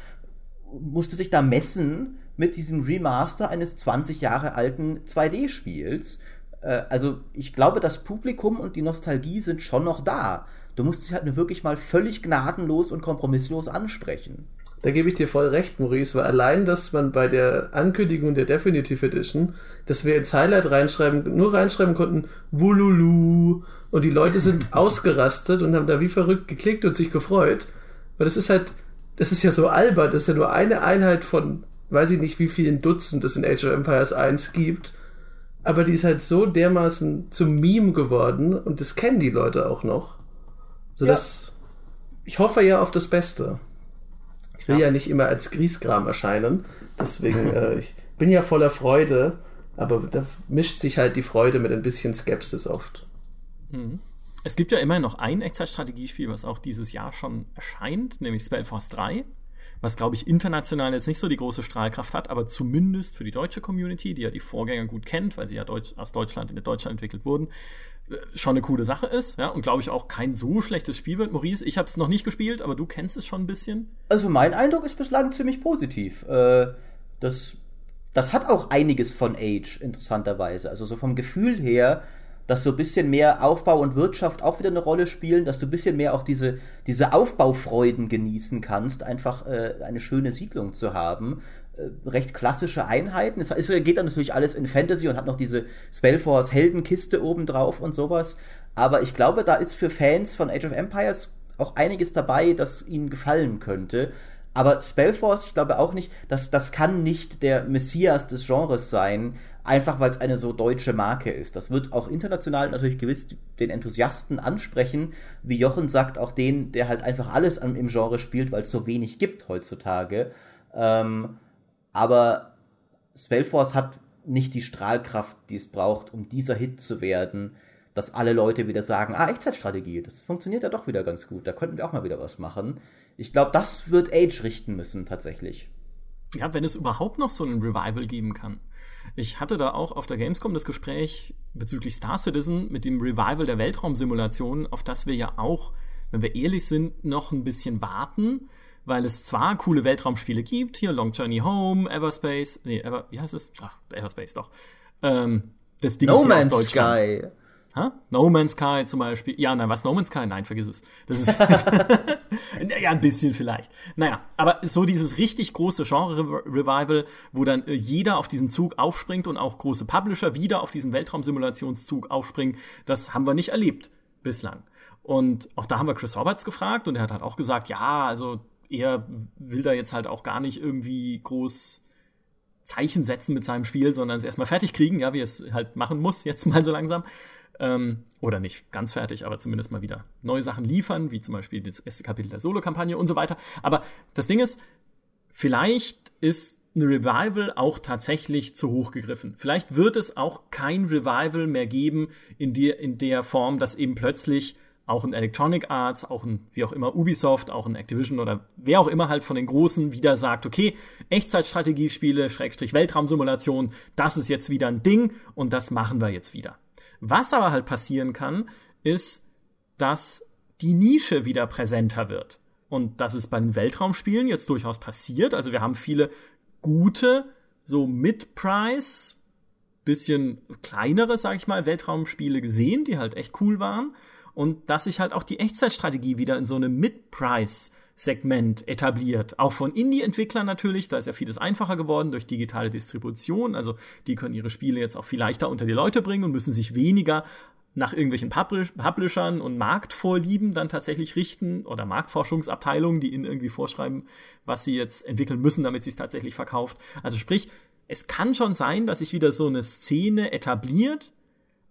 musste sich da messen mit diesem Remaster eines 20 Jahre alten 2D-Spiels. Äh, also ich glaube, das Publikum und die Nostalgie sind schon noch da. Du musst dich halt nur wirklich mal völlig gnadenlos und kompromisslos ansprechen. Da gebe ich dir voll recht, Maurice, weil allein, dass man bei der Ankündigung der Definitive Edition, dass wir ins Highlight reinschreiben, nur reinschreiben konnten, Wululu, und die Leute sind ausgerastet und haben da wie verrückt geklickt und sich gefreut, weil das ist halt, das ist ja so albert, das ist ja nur eine Einheit von, weiß ich nicht, wie vielen Dutzend es in Age of Empires 1 gibt, aber die ist halt so dermaßen zum Meme geworden und das kennen die Leute auch noch. Also Ja. das, ich hoffe ja auf das Beste. Ich will ja, Ja. nicht immer als Griesgram erscheinen. Deswegen, äh, ich bin ja voller Freude, aber da mischt sich halt die Freude mit ein bisschen Skepsis oft. Es gibt ja immerhin noch ein Echtzeitstrategiespiel, was auch dieses Jahr schon erscheint, nämlich Spellforce 3, was, glaube ich, international jetzt nicht so die große Strahlkraft hat, aber zumindest für die deutsche Community, die ja die Vorgänger gut kennt, weil sie ja Deutsch, aus Deutschland in Deutschland entwickelt wurden, äh, schon eine coole Sache ist, ja, und glaube ich auch kein so schlechtes Spiel wird. Maurice, ich habe es noch nicht gespielt, aber du kennst es schon ein bisschen. Also mein Eindruck ist bislang ziemlich positiv. Äh, das, das hat auch einiges von Age, interessanterweise. Also so vom Gefühl her, dass so ein bisschen mehr Aufbau und Wirtschaft auch wieder eine Rolle spielen, dass du ein bisschen mehr auch diese, diese Aufbaufreuden genießen kannst, einfach äh, eine schöne Siedlung zu haben. Äh, recht klassische Einheiten. Es, es geht dann natürlich alles in Fantasy und hat noch diese Spellforce Heldenkiste obendrauf und sowas. Aber ich glaube, da ist für Fans von Age of Empires auch einiges dabei, das ihnen gefallen könnte. Aber Spellforce, ich glaube auch nicht, dass das kann nicht der Messias des Genres sein, einfach weil es eine so deutsche Marke ist. Das wird auch international natürlich gewiss den Enthusiasten ansprechen, wie Jochen sagt, auch den, der halt einfach alles im Genre spielt, weil es so wenig gibt heutzutage. Ähm, aber Spellforce hat nicht die Strahlkraft, die es braucht, um dieser Hit zu werden, dass alle Leute wieder sagen, ah, Echtzeitstrategie, das funktioniert ja doch wieder ganz gut, da könnten wir auch mal wieder was machen. Ich glaube, das wird Age richten müssen, tatsächlich. Ja, wenn es überhaupt noch so ein Revival geben kann. Ich hatte da auch auf der Gamescom das Gespräch bezüglich Star Citizen mit dem Revival der Weltraumsimulation, auf das wir ja auch, wenn wir ehrlich sind, noch ein bisschen warten, weil es zwar coole Weltraumspiele gibt, hier Long Journey Home, Everspace, nee, Ever, wie heißt es? Ach, Everspace doch. Ähm, das Ding no ist Man's aus Deutschland. Sky. Ha? No Man's Sky zum Beispiel. Ja, nein, was No Man's Sky? Nein, vergiss es. Das ist ja ein bisschen vielleicht. Naja, aber so dieses richtig große Genre-Revival, wo dann äh, jeder auf diesen Zug aufspringt und auch große Publisher wieder auf diesen Weltraumsimulationszug aufspringen, das haben wir nicht erlebt bislang. Und auch da haben wir Chris Roberts gefragt und er hat halt auch gesagt, ja, also er will da jetzt halt auch gar nicht irgendwie groß Zeichen setzen mit seinem Spiel, sondern es erstmal fertig kriegen, ja, wie es halt machen muss, jetzt mal so langsam. Ähm, oder nicht ganz fertig, aber zumindest mal wieder neue Sachen liefern, wie zum Beispiel das erste Kapitel der Solo-Kampagne und so weiter. Aber das Ding ist, vielleicht ist eine Revival auch tatsächlich zu hoch gegriffen. Vielleicht wird es auch kein Revival mehr geben in der, in der Form, dass eben plötzlich auch ein Electronic Arts, auch ein, wie auch immer, Ubisoft, auch ein Activision oder wer auch immer halt von den Großen wieder sagt, okay, Echtzeitstrategiespiele, Schrägstrich Weltraumsimulation, das ist jetzt wieder ein Ding und das machen wir jetzt wieder. Was aber halt passieren kann, ist, dass die Nische wieder präsenter wird. Und das ist bei den Weltraumspielen jetzt durchaus passiert. Also wir haben viele gute, so Mid-Price, bisschen kleinere, sag ich mal, Weltraumspiele gesehen, die halt echt cool waren. Und dass sich halt auch die Echtzeitstrategie wieder in so eine Mid-Price Segment etabliert. Auch von Indie-Entwicklern natürlich, da ist ja vieles einfacher geworden durch digitale Distribution. Also die können ihre Spiele jetzt auch viel leichter unter die Leute bringen und müssen sich weniger nach irgendwelchen Publishern und Marktvorlieben dann tatsächlich richten oder Marktforschungsabteilungen, die ihnen irgendwie vorschreiben, was sie jetzt entwickeln müssen, damit sie es tatsächlich verkauft. Also sprich, es kann schon sein, dass sich wieder so eine Szene etabliert,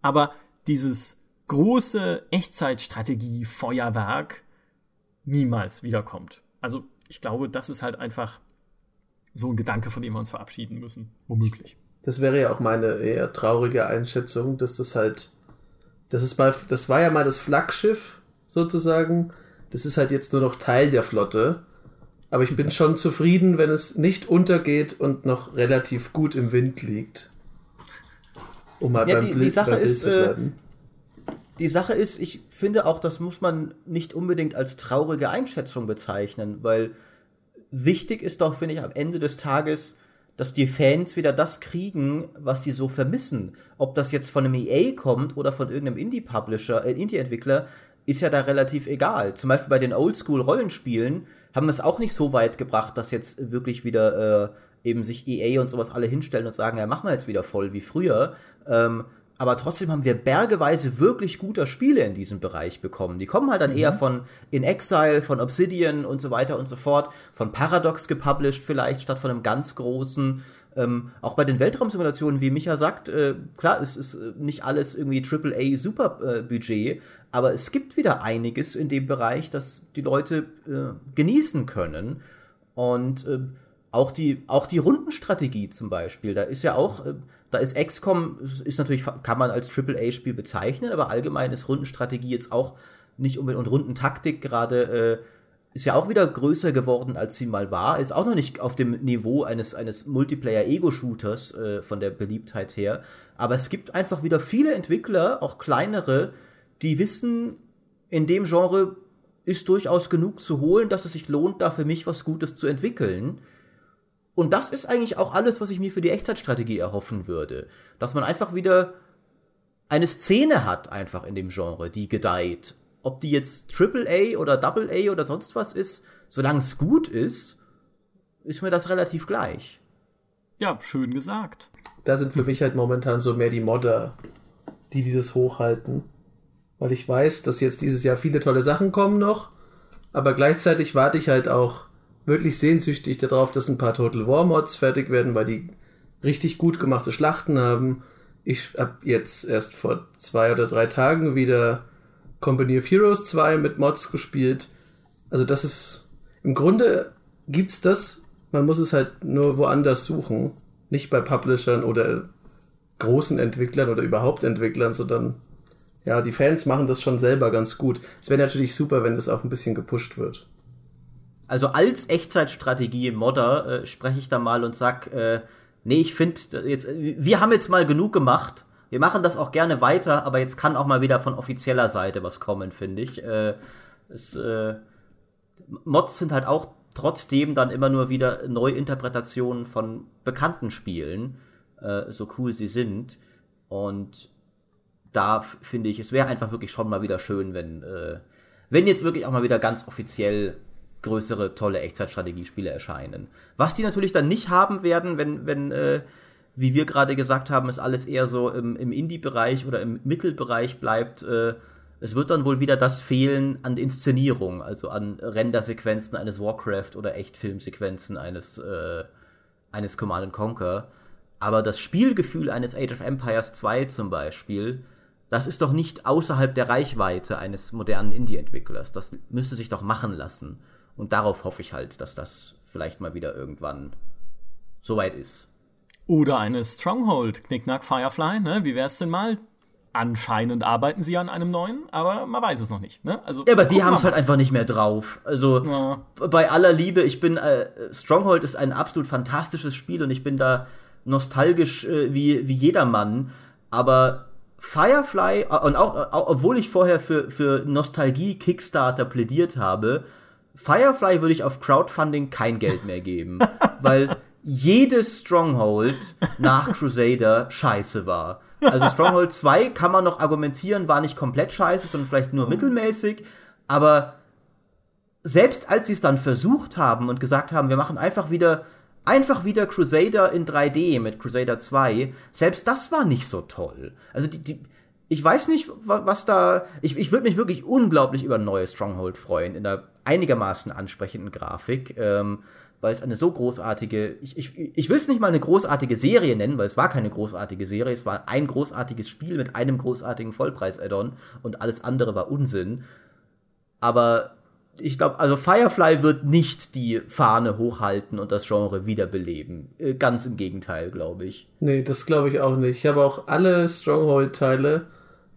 aber dieses große Echtzeitstrategie-Feuerwerk niemals wiederkommt. Also ich glaube, das ist halt einfach so ein Gedanke, von dem wir uns verabschieden müssen, womöglich. Das wäre ja auch meine eher traurige Einschätzung, dass das halt, das ist mal, das war ja mal das Flaggschiff sozusagen. Das ist halt jetzt nur noch Teil der Flotte. Aber ich bin schon zufrieden, wenn es nicht untergeht und noch relativ gut im Wind liegt. Um mal ja, beim die, Bild, die Sache ist, zu äh, bleiben die Sache ist, ich finde auch, das muss man nicht unbedingt als traurige Einschätzung bezeichnen, weil wichtig ist doch, finde ich, am Ende des Tages, dass die Fans wieder das kriegen, was sie so vermissen. Ob das jetzt von einem EA kommt oder von irgendeinem Indie-Publisher, äh, Indie-Entwickler, ist ja da relativ egal. Zum Beispiel bei den Oldschool-Rollenspielen haben wir es auch nicht so weit gebracht, dass jetzt wirklich wieder äh, eben sich EA und sowas alle hinstellen und sagen, ja, machen wir jetzt wieder voll wie früher. Ähm, aber trotzdem haben wir bergeweise wirklich guter Spiele in diesem Bereich bekommen. Die kommen halt dann mhm. eher von In Exile, von Obsidian und so weiter und so fort, von Paradox gepublished vielleicht, statt von einem ganz großen. Ähm, auch bei den Weltraumsimulationen, wie Micha sagt, äh, klar, es ist äh, nicht alles irgendwie AAA Superbudget, äh, aber es gibt wieder einiges in dem Bereich, das die Leute äh, genießen können. Und äh, auch die, auch die Rundenstrategie zum Beispiel, da ist ja auch äh, da ist XCOM, ist natürlich, kann man als AAA-Spiel bezeichnen, aber allgemein ist Rundenstrategie jetzt auch nicht unbedingt, und Rundentaktik gerade, äh, ist ja auch wieder größer geworden, als sie mal war. Ist auch noch nicht auf dem Niveau eines, eines Multiplayer-Ego-Shooters äh, von der Beliebtheit her. Aber es gibt einfach wieder viele Entwickler, auch kleinere, die wissen, in dem Genre ist durchaus genug zu holen, dass es sich lohnt, da für mich was Gutes zu entwickeln. Und das ist eigentlich auch alles, was ich mir für die Echtzeitstrategie erhoffen würde. Dass man einfach wieder eine Szene hat, einfach in dem Genre, die gedeiht. Ob die jetzt AAA oder AA oder sonst was ist, solange es gut ist, ist mir das relativ gleich. Ja, schön gesagt. Da sind für mich halt momentan so mehr die Modder, die die das hochhalten. Weil ich weiß, dass jetzt dieses Jahr viele tolle Sachen kommen noch, aber gleichzeitig warte ich halt auch wirklich sehnsüchtig darauf, dass ein paar Total War Mods fertig werden, weil die richtig gut gemachte Schlachten haben. Ich habe jetzt erst vor zwei oder drei Tagen wieder Company of Heroes 2 mit Mods gespielt. Also das ist, im Grunde gibt's das, man muss es halt nur woanders suchen. Nicht bei Publishern oder großen Entwicklern oder überhaupt Entwicklern, sondern ja, die Fans machen das schon selber ganz gut. Es wäre natürlich super, wenn das auch ein bisschen gepusht wird. Also als Echtzeitstrategie-Modder äh, spreche ich da mal und sag, äh, nee, ich finde jetzt, wir haben jetzt mal genug gemacht. Wir machen das auch gerne weiter, aber jetzt kann auch mal wieder von offizieller Seite was kommen, finde ich. Äh, es, äh, Mods sind halt auch trotzdem dann immer nur wieder Neuinterpretationen von bekannten Spielen, äh, so cool sie sind. Und da finde ich, es wäre einfach wirklich schon mal wieder schön, wenn, äh, wenn jetzt wirklich auch mal wieder ganz offiziell größere, tolle Echtzeitstrategiespiele erscheinen. Was die natürlich dann nicht haben werden, wenn, wenn äh, wie wir gerade gesagt haben, es alles eher so im, im Indie-Bereich oder im Mittelbereich bleibt, äh, es wird dann wohl wieder das fehlen an Inszenierung, also an Rendersequenzen eines Warcraft oder Echtfilmsequenzen eines, äh, eines Command Conquer. Aber das Spielgefühl eines Age of Empires 2 zum Beispiel, das ist doch nicht außerhalb der Reichweite eines modernen Indie-Entwicklers. Das müsste sich doch machen lassen. Und darauf hoffe ich halt, dass das vielleicht mal wieder irgendwann soweit ist. Oder eine Stronghold, Knickknack Firefly, ne? Wie wär's denn mal? Anscheinend arbeiten sie an einem neuen, aber man weiß es noch nicht. Ne? Also, ja, aber die haben es halt einfach nicht mehr drauf. Also ja. bei aller Liebe, ich bin äh, Stronghold ist ein absolut fantastisches Spiel und ich bin da nostalgisch äh, wie, wie jedermann. Aber Firefly, und auch, auch, obwohl ich vorher für, für Nostalgie Kickstarter plädiert habe, Firefly würde ich auf Crowdfunding kein Geld mehr geben. weil jedes Stronghold nach Crusader scheiße war. Also Stronghold 2 kann man noch argumentieren, war nicht komplett scheiße, sondern vielleicht nur mittelmäßig. Aber selbst als sie es dann versucht haben und gesagt haben, wir machen einfach wieder, einfach wieder Crusader in 3D mit Crusader 2, selbst das war nicht so toll. Also die, die ich weiß nicht, was da. Ich, ich würde mich wirklich unglaublich über ein neues Stronghold freuen, in der einigermaßen ansprechenden Grafik. Ähm, weil es eine so großartige, ich, ich, ich will es nicht mal eine großartige Serie nennen, weil es war keine großartige Serie, es war ein großartiges Spiel mit einem großartigen Vollpreis-Add-on und alles andere war Unsinn. Aber ich glaube, also Firefly wird nicht die Fahne hochhalten und das Genre wiederbeleben. Äh, ganz im Gegenteil, glaube ich. Nee, das glaube ich auch nicht. Ich habe auch alle Stronghold-Teile,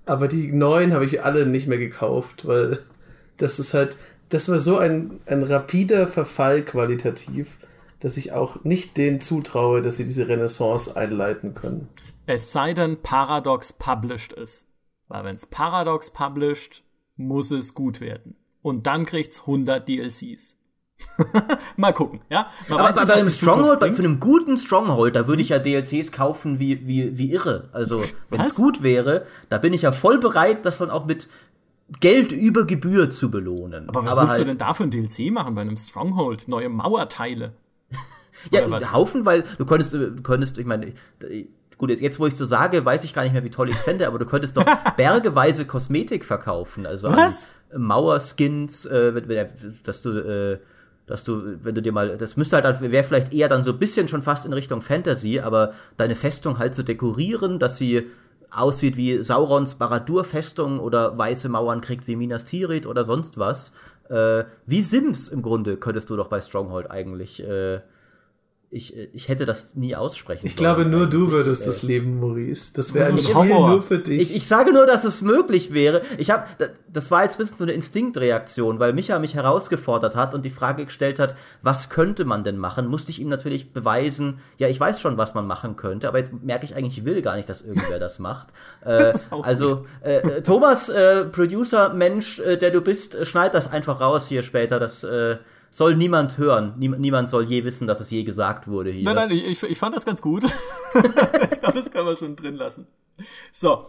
aber die neuen habe ich alle nicht mehr gekauft, weil das ist halt, das war so ein, ein rapider Verfall qualitativ, dass ich auch nicht denen zutraue, dass sie diese Renaissance einleiten können. Es sei denn, Paradox published ist. Weil wenn es Paradox published, muss es gut werden. Und dann kriegt's 100 DLCs. Mal gucken, ja. Man aber bei einem Stronghold, bei, für einen guten Stronghold, da würde ich ja DLCs kaufen wie, wie, wie irre. Also, wenn es gut wäre, da bin ich ja voll bereit, das dann auch mit Geld über Gebühr zu belohnen. Aber was Aber willst halt, du denn da für ein DLC machen bei einem Stronghold? Neue Mauerteile? ja, was? Haufen, weil du könntest, du könntest, ich meine, gut, jetzt wo ich so sage, weiß ich gar nicht mehr, wie toll ich es fände, aber du könntest doch bergeweise Kosmetik verkaufen. Also was? Mauerskins, äh, dass du, äh, dass du, wenn du dir mal, das müsste halt, wäre vielleicht eher dann so ein bisschen schon fast in Richtung Fantasy, aber deine Festung halt zu dekorieren, dass sie aussieht wie Saurons Baradur-Festung oder weiße Mauern kriegt wie Minas Tirith oder sonst was. Äh, wie Sims im Grunde könntest du doch bei Stronghold eigentlich äh, ich, ich hätte das nie aussprechen Ich glaube, nur du würdest äh, das leben, Maurice. Das wäre ein Spiel nur für dich. Ich, ich, sage nur, dass es möglich wäre. Ich habe, das war jetzt ein bisschen so eine Instinktreaktion, weil Micha mich herausgefordert hat und die Frage gestellt hat, was könnte man denn machen? Musste ich ihm natürlich beweisen, ja, ich weiß schon, was man machen könnte, aber jetzt merke ich eigentlich, ich will gar nicht, dass irgendwer das macht. Äh, das also, äh, äh, Thomas, äh, Producer, Mensch, äh, der du bist, schneid das einfach raus hier später, das, äh, soll niemand hören. Niem niemand soll je wissen, dass es je gesagt wurde hier. Nein, nein, ich, ich fand das ganz gut. ich glaube, das kann man schon drin lassen. So.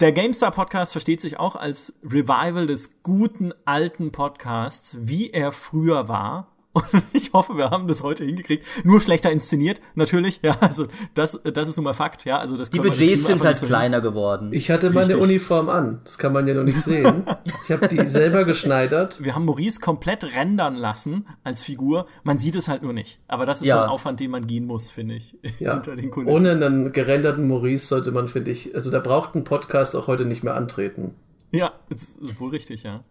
Der GameStar Podcast versteht sich auch als Revival des guten alten Podcasts, wie er früher war. Und ich hoffe, wir haben das heute hingekriegt. Nur schlechter inszeniert, natürlich. Ja, also das, das ist nun mal Fakt. Ja, also das Die Budgets sind halt so kleiner geworden. Ich hatte meine Richtig. Uniform an. Das kann man ja noch nicht sehen. Ich habe die selber geschneidert. Wir haben Maurice komplett rendern lassen als Figur. Man sieht es halt nur nicht. Aber das ist Ja. so ein Aufwand, den man gehen muss, finde ich. Ja. Hinter den Kulissen. Ohne einen gerenderten Maurice sollte man, finde ich, also da braucht ein Podcast auch heute nicht mehr antreten. Ja, das ist wohl richtig, ja.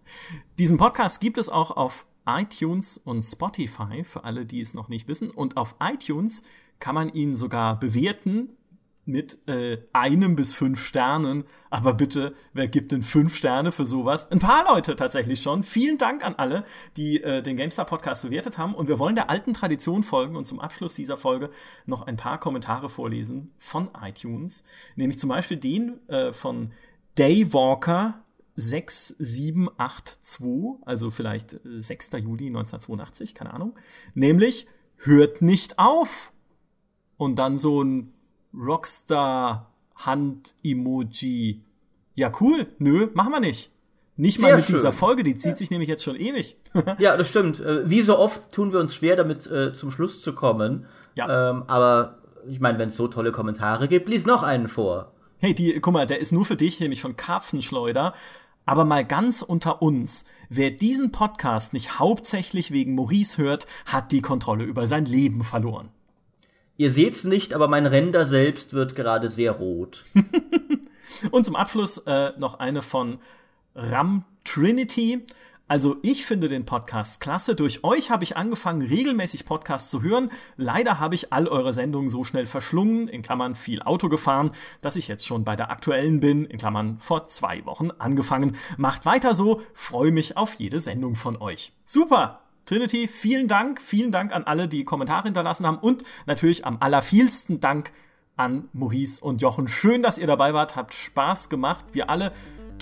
Diesen Podcast gibt es auch auf iTunes und Spotify, für alle, die es noch nicht wissen. Und auf iTunes kann man ihn sogar bewerten mit äh, einem bis fünf Sternen. Aber bitte, wer gibt denn fünf Sterne für sowas? Ein paar Leute tatsächlich schon. Vielen Dank an alle, die äh, den GameStar Podcast bewertet haben. Und wir wollen der alten Tradition folgen und zum Abschluss dieser Folge noch ein paar Kommentare vorlesen von iTunes. Nämlich zum Beispiel den äh, von Daywalker 6782, also vielleicht äh, 6. Juli 1982, keine Ahnung. Nämlich, hört nicht auf! Und dann so ein Rockstar-Hand-Emoji. Ja, cool. Nö, machen wir nicht. Nicht mal Sehr mit schön. dieser Folge, die zieht sich nämlich jetzt schon ewig. Ja, das stimmt. Äh, Wie so oft tun wir uns schwer, damit äh, zum Schluss zu kommen. Ja. Ähm, aber ich meine, wenn es so tolle Kommentare gibt, lies noch einen vor. Hey, die, guck mal, der ist nur für dich, nämlich von Karpfenschleuder. Aber mal ganz unter uns, wer diesen Podcast nicht hauptsächlich wegen Maurice hört, hat die Kontrolle über sein Leben verloren. Ihr seht's nicht, aber mein Render selbst wird gerade sehr rot. Und zum Abschluss äh, noch eine von Ram Trinity. Also ich finde den Podcast klasse. Durch euch habe ich angefangen, regelmäßig Podcasts zu hören. Leider habe ich all eure Sendungen so schnell verschlungen, in Klammern viel Auto gefahren, dass ich jetzt schon bei der aktuellen bin, in Klammern vor zwei Wochen angefangen. Macht weiter so, freue mich auf jede Sendung von euch. Super! Trinity, vielen Dank, vielen Dank an alle, die Kommentare hinterlassen haben und natürlich am allervielsten Dank an Maurice und Jochen. Schön, dass ihr dabei wart, habt Spaß gemacht. Wir alle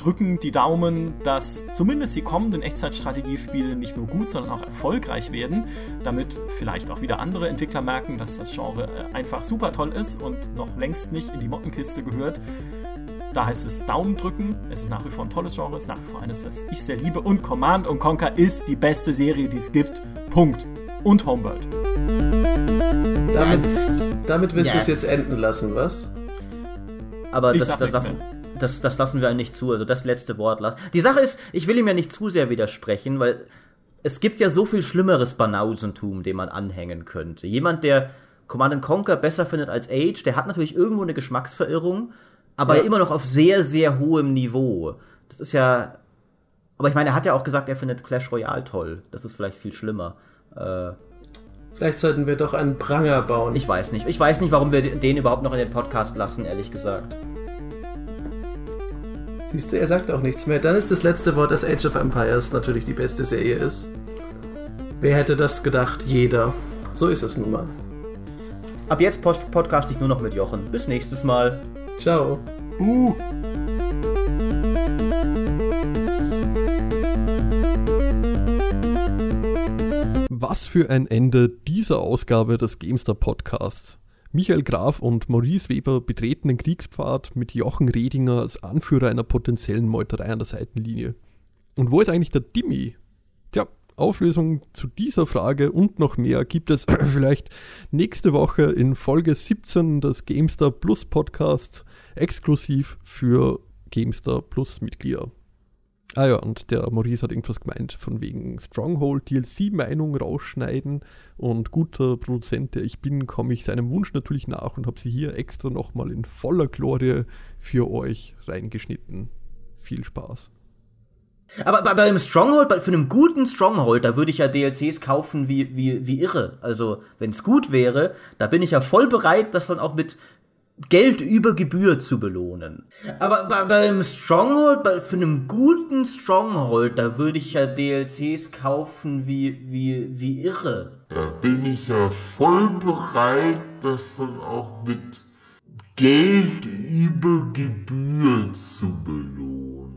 drücken die Daumen, dass zumindest die kommenden Echtzeitstrategiespiele nicht nur gut, sondern auch erfolgreich werden, damit vielleicht auch wieder andere Entwickler merken, dass das Genre äh, einfach super toll ist und noch längst nicht in die Mottenkiste gehört. Da heißt es Daumen drücken. Es ist nach wie vor ein tolles Genre, es ist nach wie vor eines, das ich sehr liebe. Und Command Conquer ist die beste Serie, die es gibt. Punkt. Und Homeworld. Damit, damit willst Ja. du es jetzt enden lassen, was? Aber Ich das, sag das, nichts lassen, das, das lassen wir nicht zu. Also das letzte Wort. Die Sache ist, ich will ihm ja nicht zu sehr widersprechen, weil es gibt ja so viel schlimmeres Banausentum, dem man anhängen könnte. Jemand, der Command Conquer besser findet als Age, der hat natürlich irgendwo eine Geschmacksverirrung, aber ja. immer noch auf sehr, sehr hohem Niveau. Das ist ja. Aber ich meine, er hat ja auch gesagt, er findet Clash Royale toll. Das ist vielleicht viel schlimmer. Äh, Vielleicht sollten wir doch einen Pranger bauen. ich weiß nicht. Ich weiß nicht, warum wir den überhaupt noch in den Podcast lassen, ehrlich gesagt. Siehst du, er sagt auch nichts mehr. Dann ist das letzte Wort, dass Age of Empires natürlich die beste Serie ist. Wer hätte das gedacht? Jeder. So ist es nun mal. Ab jetzt post podcast ich nur noch mit Jochen. Bis nächstes Mal. Ciao. Uh. Was für ein Ende dieser Ausgabe des Gamestar Podcasts. Michael Graf und Maurice Weber betreten den Kriegspfad mit Jochen Redinger als Anführer einer potenziellen Meuterei an der Seitenlinie. Und wo ist eigentlich der Dimmi? Tja, Auflösung zu dieser Frage und noch mehr gibt es vielleicht nächste Woche in Folge 17 des Gamestar Plus Podcasts exklusiv für Gamestar Plus Mitglieder. Ah ja, und der Maurice hat irgendwas gemeint von wegen Stronghold DLC-Meinung rausschneiden und guter Produzent, der ich bin, komme ich seinem Wunsch natürlich nach und habe sie hier extra nochmal in voller Glorie für euch reingeschnitten. Viel Spaß. Aber bei, bei einem Stronghold, bei, für einen guten Stronghold, da würde ich ja DLCs kaufen wie, wie, wie irre. Also, wenn es gut wäre, da bin ich ja voll bereit, das dann auch mit Geld über Gebühr zu belohnen. Aber bei, bei einem Stronghold, bei, für einen guten Stronghold, da würde ich ja DLCs kaufen wie, wie, wie irre. Da bin ich ja voll bereit, das dann auch mit Geld über Gebühr zu belohnen.